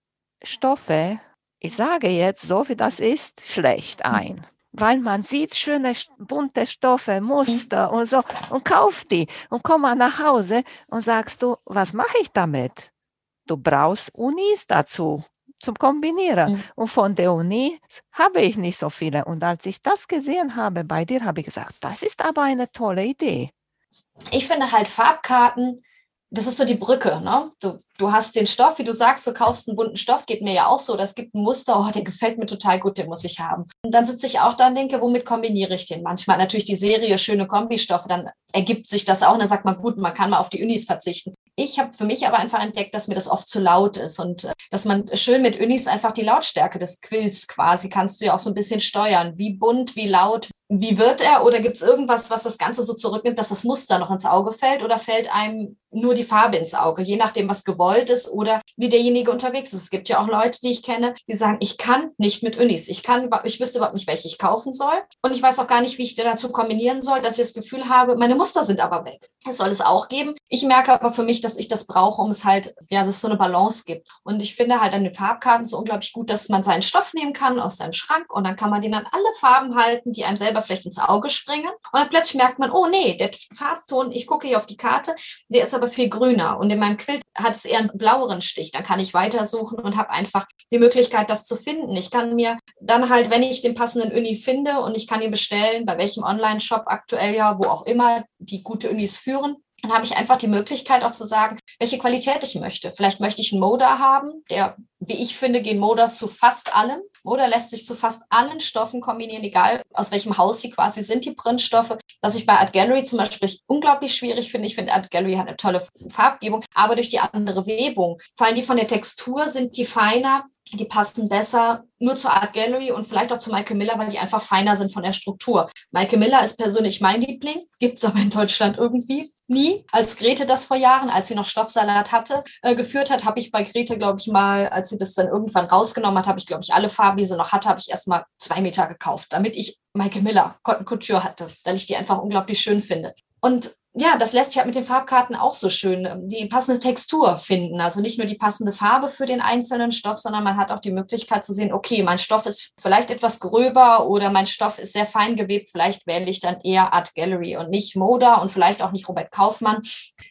Stoffe, ich sage jetzt so wie das ist, schlecht hm. ein. Weil man sieht schöne bunte Stoffe, Muster und so und kauft die und komm mal nach Hause und sagst du, was mache ich damit? Du brauchst Unis dazu zum Kombinieren. Mhm. Und von der Uni habe ich nicht so viele. Und als ich das gesehen habe bei dir, habe ich gesagt, das ist aber eine tolle Idee. Ich finde halt Farbkarten das ist so die Brücke. Ne? Du, du hast den Stoff, wie du sagst, du kaufst einen bunten Stoff, geht mir ja auch so. Das gibt ein Muster, oh, der gefällt mir total gut, den muss ich haben. Und dann sitze ich auch da und denke, womit kombiniere ich den? Manchmal natürlich die Serie schöne Kombistoffe, dann ergibt sich das auch und dann sagt man, gut, man kann mal auf die Unis verzichten. Ich habe für mich aber einfach entdeckt, dass mir das oft zu laut ist und äh, dass man schön mit Unis einfach die Lautstärke des Quills quasi kannst du ja auch so ein bisschen steuern. Wie bunt, wie laut, wie wird er oder gibt es irgendwas, was das Ganze so zurücknimmt, dass das Muster noch ins Auge fällt oder fällt einem nur die Farbe ins Auge, je nachdem, was gewollt ist oder wie derjenige unterwegs ist. Es gibt ja auch Leute, die ich kenne, die sagen, ich kann nicht mit Unis, ich kann, ich wüsste überhaupt nicht, welche ich kaufen soll und ich weiß auch gar nicht, wie ich die dazu kombinieren soll, dass ich das Gefühl habe, meine Muster sind aber weg. Es soll es auch geben. Ich merke aber für mich, dass ich das brauche, um es halt, ja, dass es so eine Balance gibt. Und ich finde halt an den Farbkarten so unglaublich gut, dass man seinen Stoff nehmen kann aus seinem Schrank und dann kann man den an alle Farben halten, die einem selber vielleicht ins Auge springen. Und dann plötzlich merkt man, oh nee, der Farbton, ich gucke hier auf die Karte, der ist aber viel grüner. Und in meinem Quilt hat es eher einen blaueren Stich. Dann kann ich weitersuchen und habe einfach die Möglichkeit, das zu finden. Ich kann mir dann halt, wenn ich den passenden Uni finde und ich kann ihn bestellen, bei welchem Online-Shop aktuell ja, wo auch immer die gute Unis führen, dann habe ich einfach die Möglichkeit auch zu sagen, welche Qualität ich möchte. Vielleicht möchte ich einen Moda haben, der, wie ich finde, gehen Modas zu fast allem. Moda lässt sich zu fast allen Stoffen kombinieren, egal aus welchem Haus sie quasi sind, die Printstoffe. Was ich bei Art Gallery zum Beispiel unglaublich schwierig finde. Ich finde, Art Gallery hat eine tolle Farbgebung, aber durch die andere Webung fallen die von der Textur, sind die feiner die passen besser nur zur Art Gallery und vielleicht auch zu Michael Miller, weil die einfach feiner sind von der Struktur. Michael Miller ist persönlich mein Liebling, gibt es aber in Deutschland irgendwie nie. Als Grete das vor Jahren, als sie noch Stoffsalat hatte, äh, geführt hat, habe ich bei Grete, glaube ich, mal, als sie das dann irgendwann rausgenommen hat, habe ich, glaube ich, alle Farben, die sie noch hatte, habe ich erst mal zwei Meter gekauft, damit ich Michael Miller Cotton Couture hatte, weil ich die einfach unglaublich schön finde. Und ja, das lässt sich halt mit den Farbkarten auch so schön ähm, die passende Textur finden. Also nicht nur die passende Farbe für den einzelnen Stoff, sondern man hat auch die Möglichkeit zu sehen, okay, mein Stoff ist vielleicht etwas gröber oder mein Stoff ist sehr fein gewebt. Vielleicht wähle ich dann eher Art Gallery und nicht Moda und vielleicht auch nicht Robert Kaufmann.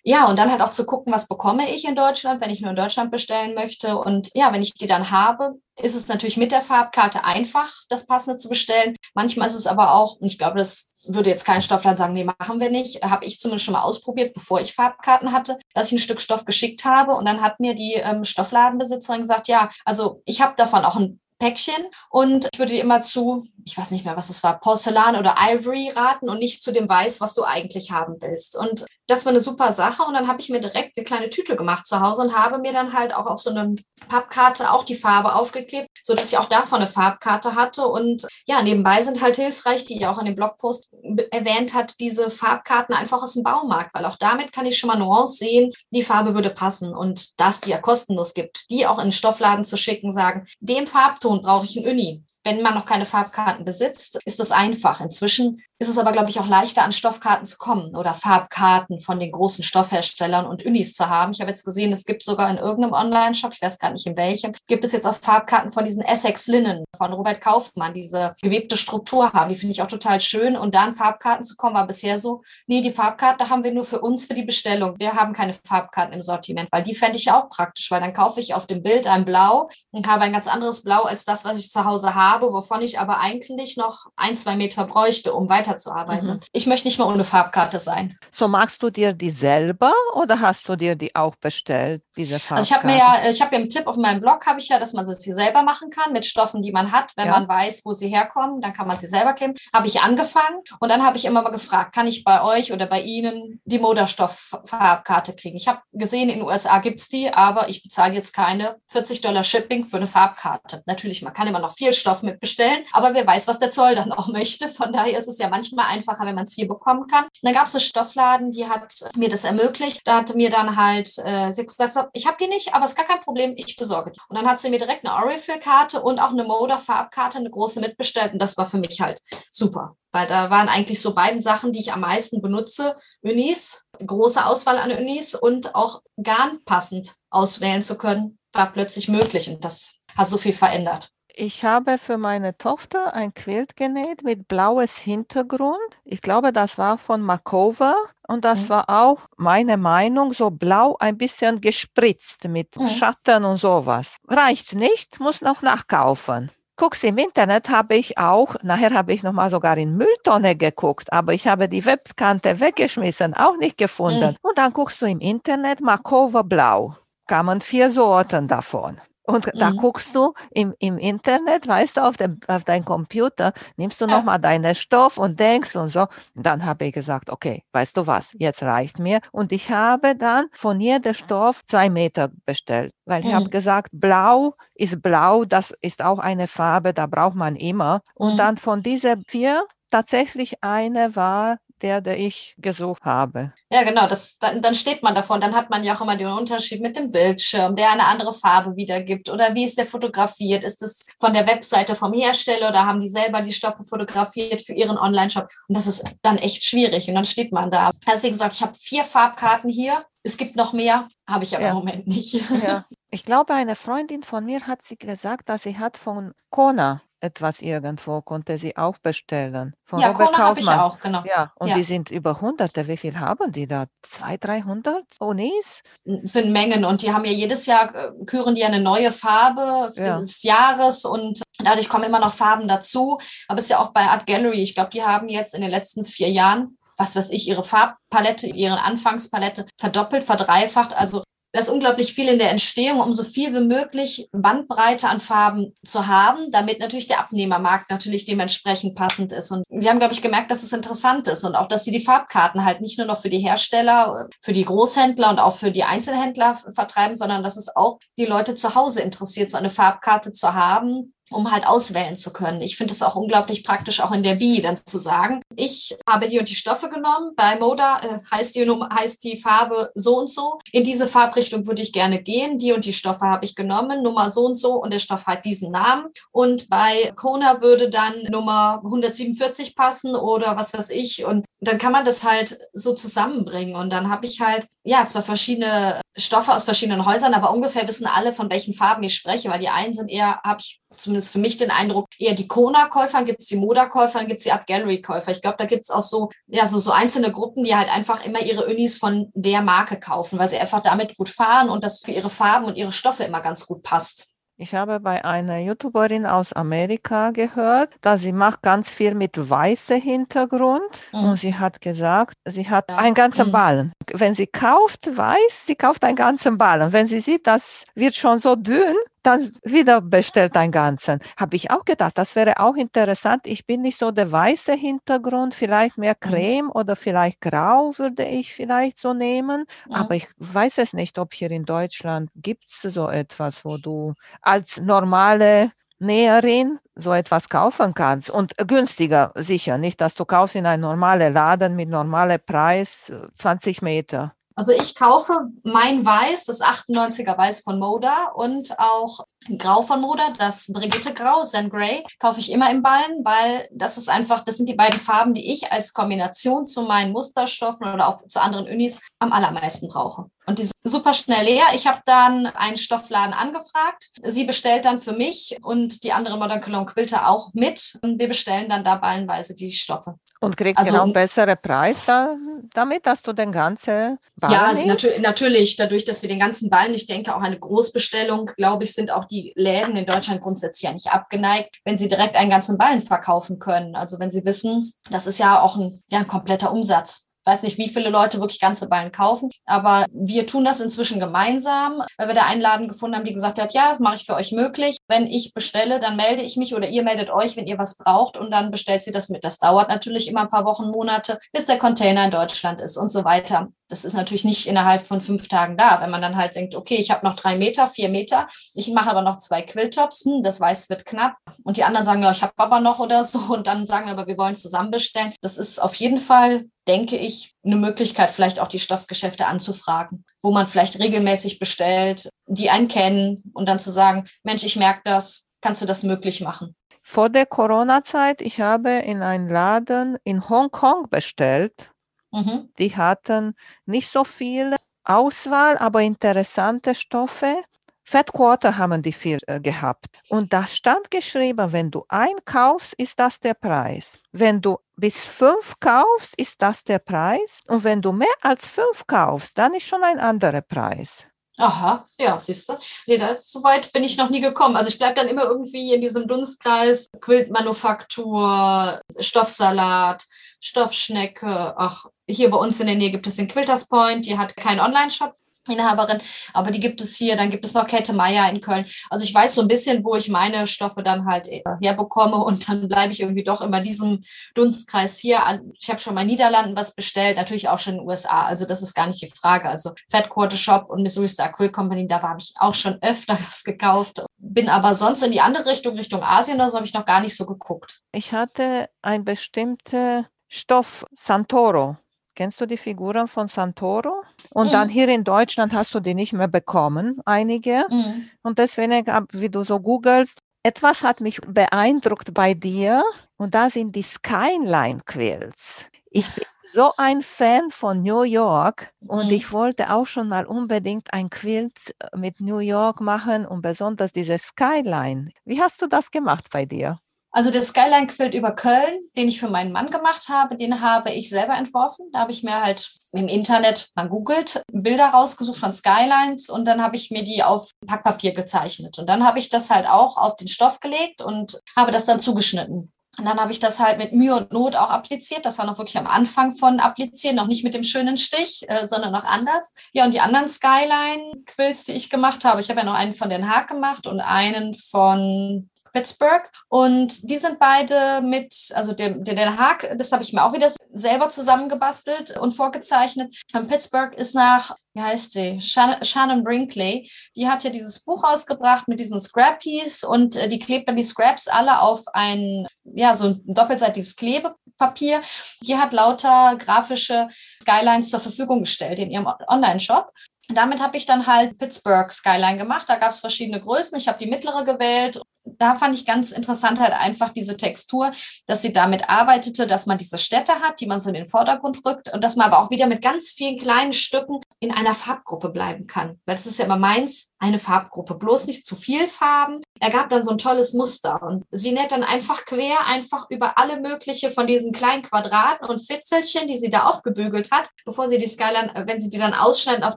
Ja, und dann halt auch zu gucken, was bekomme ich in Deutschland, wenn ich nur in Deutschland bestellen möchte. Und ja, wenn ich die dann habe, ist es natürlich mit der Farbkarte einfach, das Passende zu bestellen. Manchmal ist es aber auch, und ich glaube, das würde jetzt kein Stoffladen sagen, nee, machen wir nicht, habe ich zumindest schon mal ausprobiert, bevor ich Farbkarten hatte, dass ich ein Stück Stoff geschickt habe und dann hat mir die ähm, Stoffladenbesitzerin gesagt, ja, also ich habe davon auch ein Päckchen und ich würde dir immer zu, ich weiß nicht mehr, was es war, Porzellan oder Ivory raten und nicht zu dem Weiß, was du eigentlich haben willst. Und das war eine super Sache und dann habe ich mir direkt eine kleine Tüte gemacht zu Hause und habe mir dann halt auch auf so eine Pappkarte auch die Farbe aufgeklebt, so dass ich auch davon eine Farbkarte hatte und ja, nebenbei sind halt hilfreich, die ihr auch in dem Blogpost erwähnt hat, diese Farbkarten einfach aus dem Baumarkt, weil auch damit kann ich schon mal Nuance sehen, die Farbe würde passen und dass die ja kostenlos gibt, die auch in den Stoffladen zu schicken, sagen, dem Farbton Ton brauche ich ein Uni. Wenn man noch keine Farbkarten besitzt, ist das einfach. Inzwischen ist es aber, glaube ich, auch leichter, an Stoffkarten zu kommen oder Farbkarten von den großen Stoffherstellern und Unis zu haben. Ich habe jetzt gesehen, es gibt sogar in irgendeinem Online-Shop, ich weiß gar nicht in welchem, gibt es jetzt auch Farbkarten von diesen Essex Linnen von Robert Kaufmann, diese gewebte Struktur haben. Die finde ich auch total schön. Und da an Farbkarten zu kommen, war bisher so, nee, die Farbkarte haben wir nur für uns, für die Bestellung. Wir haben keine Farbkarten im Sortiment, weil die fände ich ja auch praktisch, weil dann kaufe ich auf dem Bild ein Blau und habe ein ganz anderes Blau als das, was ich zu Hause habe, wovon ich aber eigentlich noch ein, zwei Meter bräuchte, um weiter weiterzuarbeiten. Mhm. Ich möchte nicht mehr ohne Farbkarte sein. So magst du dir die selber oder hast du dir die auch bestellt, diese Farbkarte? Also ich habe mir ja, ich habe ja einen Tipp auf meinem Blog, habe ich ja, dass man sie selber machen kann mit Stoffen, die man hat. Wenn ja. man weiß, wo sie herkommen, dann kann man sie selber kleben. Habe ich angefangen und dann habe ich immer mal gefragt, kann ich bei euch oder bei Ihnen die Moderstoff-Farbkarte kriegen? Ich habe gesehen, in den USA gibt es die, aber ich bezahle jetzt keine 40 Dollar Shipping für eine Farbkarte. Natürlich, man kann immer noch viel Stoff mitbestellen, aber wer weiß, was der Zoll dann auch möchte. Von daher ist es ja manchmal einfacher, wenn man es hier bekommen kann. Und dann gab es eine Stoffladen, die hat mir das ermöglicht. Da hatte mir dann halt äh, gesagt, ich habe die nicht, aber es ist gar kein Problem, ich besorge die. Und dann hat sie mir direkt eine Aurifil-Karte und auch eine Moda-Farbkarte, eine große mitbestellt. Und das war für mich halt super. Weil da waren eigentlich so beiden Sachen, die ich am meisten benutze. Unis, große Auswahl an Unis und auch Garn passend auswählen zu können, war plötzlich möglich. Und das hat so viel verändert. Ich habe für meine Tochter ein Quilt genäht mit blaues Hintergrund. Ich glaube, das war von Makova und das mhm. war auch meine Meinung, so blau ein bisschen gespritzt mit mhm. Schatten und sowas. Reicht nicht, muss noch nachkaufen. Guck's im Internet habe ich auch, nachher habe ich nochmal sogar in Mülltonne geguckt, aber ich habe die Webkante weggeschmissen, auch nicht gefunden. Mhm. Und dann guckst du im Internet Makova Blau. Kamen vier Sorten davon. Und mhm. da guckst du im, im Internet, weißt du, auf, dem, auf deinem Computer, nimmst du nochmal deinen Stoff und denkst und so. Dann habe ich gesagt, okay, weißt du was, jetzt reicht mir. Und ich habe dann von jedem Stoff zwei Meter bestellt, weil mhm. ich habe gesagt, blau ist blau, das ist auch eine Farbe, da braucht man immer. Und mhm. dann von diesen vier tatsächlich eine war, der, der ich gesucht habe. Ja, genau, das, dann, dann steht man davon. Dann hat man ja auch immer den Unterschied mit dem Bildschirm, der eine andere Farbe wiedergibt. Oder wie ist der fotografiert? Ist es von der Webseite vom Hersteller oder haben die selber die Stoffe fotografiert für ihren Online-Shop? Und das ist dann echt schwierig. Und dann steht man da. Also wie gesagt, ich habe vier Farbkarten hier. Es gibt noch mehr, habe ich aber ja. im Moment nicht. Ja. Ich glaube, eine Freundin von mir hat sie gesagt, dass sie hat von Kona etwas irgendwo, konnte sie auch bestellen. Von ja, Robert Kona habe ich auch, genau. Ja, und ja. die sind über hunderte. Wie viel haben die da? 200, 300 Unis? Das sind Mengen und die haben ja jedes Jahr, äh, küren die eine neue Farbe ja. des Jahres und dadurch kommen immer noch Farben dazu. Aber es ist ja auch bei Art Gallery, ich glaube, die haben jetzt in den letzten vier Jahren was weiß ich, ihre Farbpalette, ihre Anfangspalette verdoppelt, verdreifacht. Also da ist unglaublich viel in der Entstehung, um so viel wie möglich Bandbreite an Farben zu haben, damit natürlich der Abnehmermarkt natürlich dementsprechend passend ist. Und wir haben, glaube ich, gemerkt, dass es interessant ist und auch, dass sie die Farbkarten halt nicht nur noch für die Hersteller, für die Großhändler und auch für die Einzelhändler vertreiben, sondern dass es auch die Leute zu Hause interessiert, so eine Farbkarte zu haben, um halt auswählen zu können. Ich finde es auch unglaublich praktisch, auch in der BI dann zu sagen, ich habe die und die Stoffe genommen. Bei Moda äh, heißt, die, heißt die Farbe so und so. In diese Farbrichtung würde ich gerne gehen. Die und die Stoffe habe ich genommen, Nummer so und so und der Stoff hat diesen Namen. Und bei Kona würde dann Nummer 147 passen oder was weiß ich. Und dann kann man das halt so zusammenbringen. Und dann habe ich halt, ja, zwar verschiedene Stoffe aus verschiedenen Häusern, aber ungefähr wissen alle, von welchen Farben ich spreche, weil die einen sind eher, habe ich zumindest für mich den Eindruck, eher die Kona-Käufer, gibt es die Moda-Käufer, gibt es die Art Gallery-Käufer. Ich glaube, da gibt es auch so, ja, so, so einzelne Gruppen, die halt einfach immer ihre Unis von der Marke kaufen, weil sie einfach damit gut fahren und das für ihre Farben und ihre Stoffe immer ganz gut passt. Ich habe bei einer YouTuberin aus Amerika gehört, dass sie macht ganz viel mit weißem Hintergrund mhm. und sie hat gesagt, sie hat ja. einen ganzen mhm. Ballen. Wenn sie kauft weiß, sie kauft einen ganzen Ballen. Wenn sie sieht, das wird schon so dünn, dann wieder bestellt ein Ganzen. Habe ich auch gedacht, das wäre auch interessant. Ich bin nicht so der weiße Hintergrund, vielleicht mehr mhm. Creme mhm. oder vielleicht Grau würde ich vielleicht so nehmen. Mhm. Aber ich weiß es nicht, ob hier in Deutschland gibt es so etwas, wo du als normale Näherin so etwas kaufen kannst und günstiger sicher, nicht, dass du kaufst in einem normalen Laden mit normalem Preis 20 äh, Meter. Also ich kaufe mein Weiß, das 98er Weiß von Moda und auch Grau von Moda, das Brigitte Grau, Zen Grey, kaufe ich immer im Ballen, weil das ist einfach, das sind die beiden Farben, die ich als Kombination zu meinen Musterstoffen oder auch zu anderen Unis am allermeisten brauche. Und die sind super schnell leer. Ich habe dann einen Stoffladen angefragt. Sie bestellt dann für mich und die andere Modern Cologne Quilter auch mit. Und wir bestellen dann da ballenweise die Stoffe. Und kriegst also, genau einen besseren Preis da, damit, dass du den ganzen Ballen Ja, also natür natürlich, dadurch, dass wir den ganzen Ballen, ich denke auch eine Großbestellung, glaube ich, sind auch die Läden in Deutschland grundsätzlich ja nicht abgeneigt, wenn sie direkt einen ganzen Ballen verkaufen können. Also wenn sie wissen, das ist ja auch ein, ja, ein kompletter Umsatz weiß nicht, wie viele Leute wirklich ganze Ballen kaufen, aber wir tun das inzwischen gemeinsam, weil wir da einen Laden gefunden haben, die gesagt hat, ja, das mache ich für euch möglich. Wenn ich bestelle, dann melde ich mich oder ihr meldet euch, wenn ihr was braucht und dann bestellt sie das mit. Das dauert natürlich immer ein paar Wochen, Monate, bis der Container in Deutschland ist und so weiter. Das ist natürlich nicht innerhalb von fünf Tagen da. Wenn man dann halt denkt, okay, ich habe noch drei Meter, vier Meter, ich mache aber noch zwei Quilltops, hm, das weiß wird knapp. Und die anderen sagen, ja, ich habe aber noch oder so. Und dann sagen aber wir wollen zusammen bestellen. Das ist auf jeden Fall, denke ich, eine Möglichkeit, vielleicht auch die Stoffgeschäfte anzufragen, wo man vielleicht regelmäßig bestellt, die einen kennen und dann zu sagen, Mensch, ich merke das, kannst du das möglich machen? Vor der Corona-Zeit, ich habe in einen Laden in Hongkong bestellt Mhm. Die hatten nicht so viel Auswahl, aber interessante Stoffe. Fettquarter haben die viel äh, gehabt. Und da stand geschrieben, wenn du einkaufst, ist das der Preis. Wenn du bis fünf kaufst, ist das der Preis. Und wenn du mehr als fünf kaufst, dann ist schon ein anderer Preis. Aha, ja, siehst du. Nee, da, so weit bin ich noch nie gekommen. Also ich bleibe dann immer irgendwie in diesem Dunstkreis, Quiltmanufaktur, Stoffsalat, Stoffschnecke. Ach, hier bei uns in der Nähe gibt es den Quilters Point, die hat keinen Online-Shop. Inhaberin, aber die gibt es hier. Dann gibt es noch Kette Meier in Köln. Also ich weiß so ein bisschen, wo ich meine Stoffe dann halt äh, herbekomme und dann bleibe ich irgendwie doch immer diesem Dunstkreis hier. Ich habe schon mal in Niederlanden was bestellt, natürlich auch schon in den USA. Also das ist gar nicht die Frage. Also Fat Quarter Shop und Missouri Star Quill Company, da habe ich auch schon öfter was gekauft. Bin aber sonst in die andere Richtung, Richtung Asien oder so, habe ich noch gar nicht so geguckt. Ich hatte ein bestimmter Stoff, Santoro. Kennst du die Figuren von Santoro? Und mhm. dann hier in Deutschland hast du die nicht mehr bekommen, einige. Mhm. Und deswegen, wie du so googelst, etwas hat mich beeindruckt bei dir und da sind die Skyline Quills. Ich bin so ein Fan von New York und mhm. ich wollte auch schon mal unbedingt ein Quilt mit New York machen und besonders diese Skyline. Wie hast du das gemacht bei dir? Also der Skyline Quilt über Köln, den ich für meinen Mann gemacht habe, den habe ich selber entworfen. Da habe ich mir halt im Internet mal googelt, Bilder rausgesucht von Skylines und dann habe ich mir die auf Packpapier gezeichnet. Und dann habe ich das halt auch auf den Stoff gelegt und habe das dann zugeschnitten. Und dann habe ich das halt mit Mühe und Not auch appliziert. Das war noch wirklich am Anfang von applizieren, noch nicht mit dem schönen Stich, äh, sondern noch anders. Ja, und die anderen Skyline-Quills, die ich gemacht habe, ich habe ja noch einen von Den Haag gemacht und einen von Pittsburgh. Und die sind beide mit, also der Den Haag, das habe ich mir auch wieder selber zusammengebastelt und vorgezeichnet. Und Pittsburgh ist nach, wie heißt die? Shannon Brinkley. Die hat ja dieses Buch ausgebracht mit diesen Scrappies und äh, die klebt dann die Scraps alle auf ein, ja, so ein doppelseitiges Klebepapier. Die hat lauter grafische Skylines zur Verfügung gestellt in ihrem Online-Shop damit habe ich dann halt Pittsburgh Skyline gemacht. Da gab es verschiedene Größen. Ich habe die mittlere gewählt. Da fand ich ganz interessant halt einfach diese Textur, dass sie damit arbeitete, dass man diese Städte hat, die man so in den Vordergrund rückt und dass man aber auch wieder mit ganz vielen kleinen Stücken in einer Farbgruppe bleiben kann. Weil das ist ja immer meins, eine Farbgruppe. Bloß nicht zu viel Farben. Er gab dann so ein tolles Muster und sie näht dann einfach quer, einfach über alle mögliche von diesen kleinen Quadraten und Fitzelchen, die sie da aufgebügelt hat, bevor sie die Skyline, wenn sie die dann ausschneidet, auf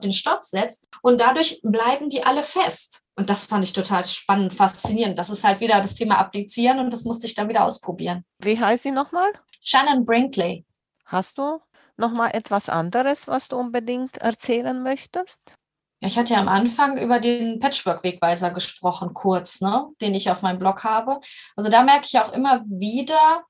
den Stoff setzt. Und dadurch bleiben die alle fest. Und das fand ich total spannend, faszinierend. Das ist halt wieder das Thema Applizieren und das musste ich dann wieder ausprobieren. Wie heißt sie nochmal? Shannon Brinkley. Hast du nochmal etwas anderes, was du unbedingt erzählen möchtest? Ja, ich hatte ja am Anfang über den Patchwork-Wegweiser gesprochen, kurz, ne, den ich auf meinem Blog habe. Also da merke ich auch immer wieder,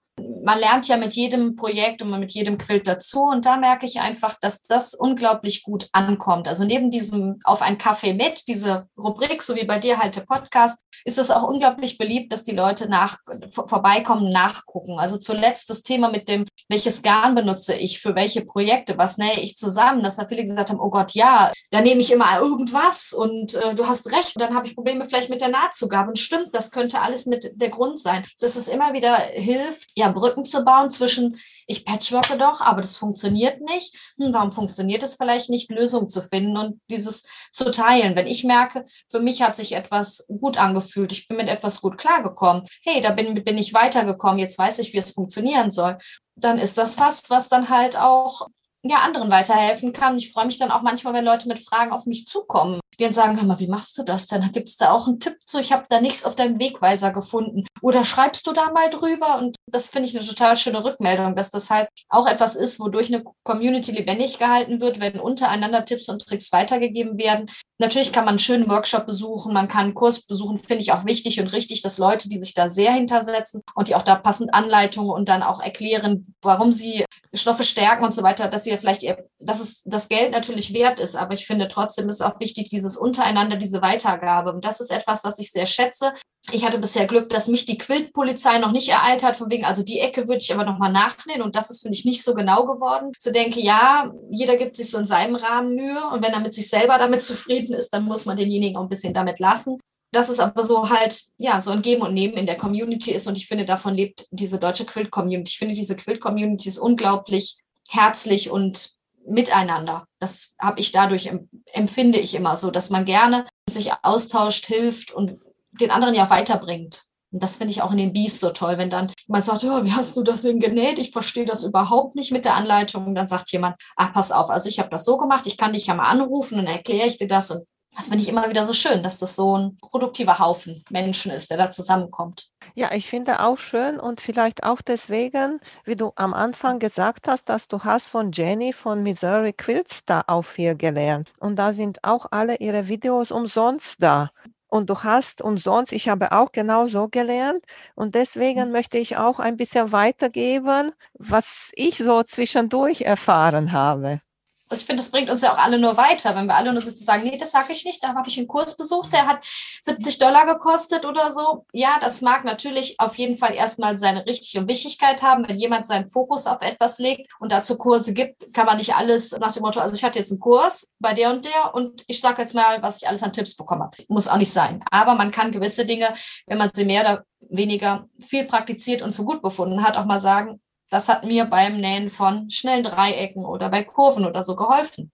man lernt ja mit jedem Projekt und mit jedem Quilt dazu. Und da merke ich einfach, dass das unglaublich gut ankommt. Also neben diesem auf ein Kaffee mit, diese Rubrik, so wie bei dir halt der Podcast, ist es auch unglaublich beliebt, dass die Leute nach, vorbeikommen, nachgucken. Also zuletzt das Thema mit dem, welches Garn benutze ich für welche Projekte, was nähe ich zusammen, dass da viele gesagt haben, oh Gott, ja, da nehme ich immer irgendwas und äh, du hast recht. Und dann habe ich Probleme vielleicht mit der Nahtzugabe. Und stimmt, das könnte alles mit der Grund sein. Dass es immer wieder hilft, ja, Brücken zu bauen zwischen, ich patchworke doch, aber das funktioniert nicht. Hm, warum funktioniert es vielleicht nicht, Lösungen zu finden und dieses zu teilen? Wenn ich merke, für mich hat sich etwas gut angefühlt, ich bin mit etwas gut klargekommen, hey, da bin, bin ich weitergekommen, jetzt weiß ich, wie es funktionieren soll, dann ist das was, was dann halt auch ja, anderen weiterhelfen kann. Ich freue mich dann auch manchmal, wenn Leute mit Fragen auf mich zukommen die dann sagen, hör mal, wie machst du das denn? Gibt es da auch einen Tipp zu? Ich habe da nichts auf deinem Wegweiser gefunden. Oder schreibst du da mal drüber? Und das finde ich eine total schöne Rückmeldung, dass das halt auch etwas ist, wodurch eine Community lebendig gehalten wird, wenn untereinander Tipps und Tricks weitergegeben werden. Natürlich kann man einen schönen Workshop besuchen, man kann einen Kurs besuchen, finde ich auch wichtig und richtig, dass Leute, die sich da sehr hintersetzen und die auch da passend Anleitungen und dann auch erklären, warum sie Stoffe stärken und so weiter, dass sie vielleicht, ihr, dass es das Geld natürlich wert ist, aber ich finde trotzdem ist auch wichtig, diese dieses Untereinander, diese Weitergabe. Und das ist etwas, was ich sehr schätze. Ich hatte bisher Glück, dass mich die Quiltpolizei noch nicht ereilt hat, von wegen, also die Ecke würde ich aber nochmal nachnähen. Und das ist, finde ich, nicht so genau geworden. Zu denke, ja, jeder gibt sich so in seinem Rahmen Mühe. Und wenn er mit sich selber damit zufrieden ist, dann muss man denjenigen auch ein bisschen damit lassen dass es aber so halt, ja, so ein Geben und Nehmen in der Community ist. Und ich finde, davon lebt diese deutsche Quilt-Community. Ich finde, diese Quilt-Community ist unglaublich herzlich und miteinander. Das habe ich dadurch, empfinde ich immer so, dass man gerne sich austauscht, hilft und den anderen ja weiterbringt. Und das finde ich auch in den Bees so toll, wenn dann jemand sagt, oh, wie hast du das denn genäht? Ich verstehe das überhaupt nicht mit der Anleitung. Und dann sagt jemand, ach, pass auf, also ich habe das so gemacht, ich kann dich ja mal anrufen und erkläre ich dir das. Und das finde ich immer wieder so schön, dass das so ein produktiver Haufen Menschen ist, der da zusammenkommt. Ja, ich finde auch schön und vielleicht auch deswegen, wie du am Anfang gesagt hast, dass du hast von Jenny von Missouri Quilts da auch viel gelernt. Und da sind auch alle ihre Videos umsonst da. Und du hast umsonst, ich habe auch genau so gelernt. Und deswegen mhm. möchte ich auch ein bisschen weitergeben, was ich so zwischendurch erfahren habe. Also ich finde, das bringt uns ja auch alle nur weiter, wenn wir alle nur sitzen sagen, nee, das sage ich nicht, da habe ich einen Kurs besucht, der hat 70 Dollar gekostet oder so. Ja, das mag natürlich auf jeden Fall erstmal seine Richtigkeit und Wichtigkeit haben, wenn jemand seinen Fokus auf etwas legt und dazu Kurse gibt, kann man nicht alles nach dem Motto, also ich hatte jetzt einen Kurs bei der und der und ich sage jetzt mal, was ich alles an Tipps bekommen habe. Muss auch nicht sein. Aber man kann gewisse Dinge, wenn man sie mehr oder weniger viel praktiziert und für gut befunden hat, auch mal sagen, das hat mir beim Nähen von schnellen Dreiecken oder bei Kurven oder so geholfen.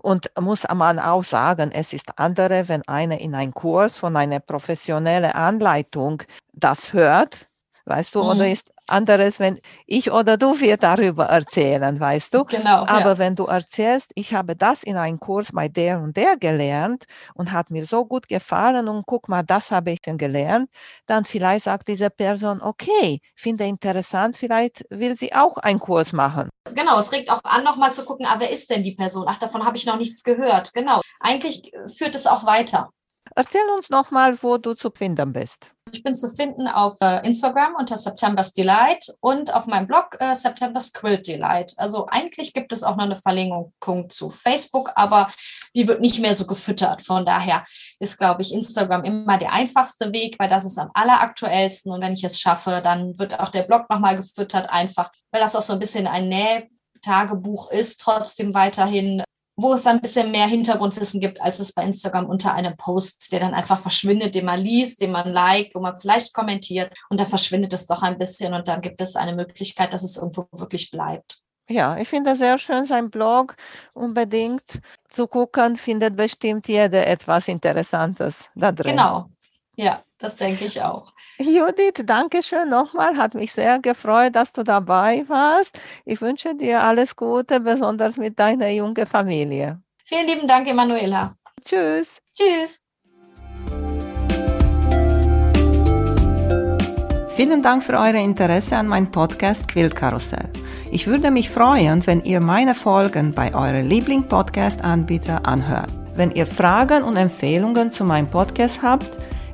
Und muss man auch sagen, es ist andere, wenn einer in einen Kurs von einer professionellen Anleitung das hört, weißt du, mhm. oder ist anderes, wenn ich oder du wir darüber erzählen, weißt du? Genau. Aber ja. wenn du erzählst, ich habe das in einem Kurs bei der und der gelernt und hat mir so gut gefallen und guck mal, das habe ich denn gelernt, dann vielleicht sagt diese Person, okay, finde interessant, vielleicht will sie auch einen Kurs machen. Genau, es regt auch an, nochmal zu gucken, ah, wer ist denn die Person? Ach, davon habe ich noch nichts gehört. Genau. Eigentlich führt es auch weiter. Erzähl uns nochmal, wo du zu finden bist. Ich bin zu finden auf äh, Instagram unter September's Delight und auf meinem Blog äh, September's Quilt Delight. Also eigentlich gibt es auch noch eine Verlinkung zu Facebook, aber die wird nicht mehr so gefüttert. Von daher ist, glaube ich, Instagram immer der einfachste Weg, weil das ist am alleraktuellsten. Und wenn ich es schaffe, dann wird auch der Blog nochmal gefüttert, einfach, weil das auch so ein bisschen ein Nähtagebuch ist, trotzdem weiterhin wo es ein bisschen mehr Hintergrundwissen gibt, als es bei Instagram unter einem Post, der dann einfach verschwindet, den man liest, den man liked, wo man vielleicht kommentiert und dann verschwindet es doch ein bisschen und dann gibt es eine Möglichkeit, dass es irgendwo wirklich bleibt. Ja, ich finde sehr schön, sein Blog unbedingt zu gucken, findet bestimmt jeder etwas Interessantes da drin. Genau, ja, das denke ich auch. Judith, danke schön nochmal. Hat mich sehr gefreut, dass du dabei warst. Ich wünsche dir alles Gute, besonders mit deiner jungen Familie. Vielen lieben Dank, Emanuela. Tschüss. Tschüss. Vielen Dank für euer Interesse an meinem Podcast Quillkarussell. Ich würde mich freuen, wenn ihr meine Folgen bei eurem Liebling-Podcast-Anbieter anhört. Wenn ihr Fragen und Empfehlungen zu meinem Podcast habt,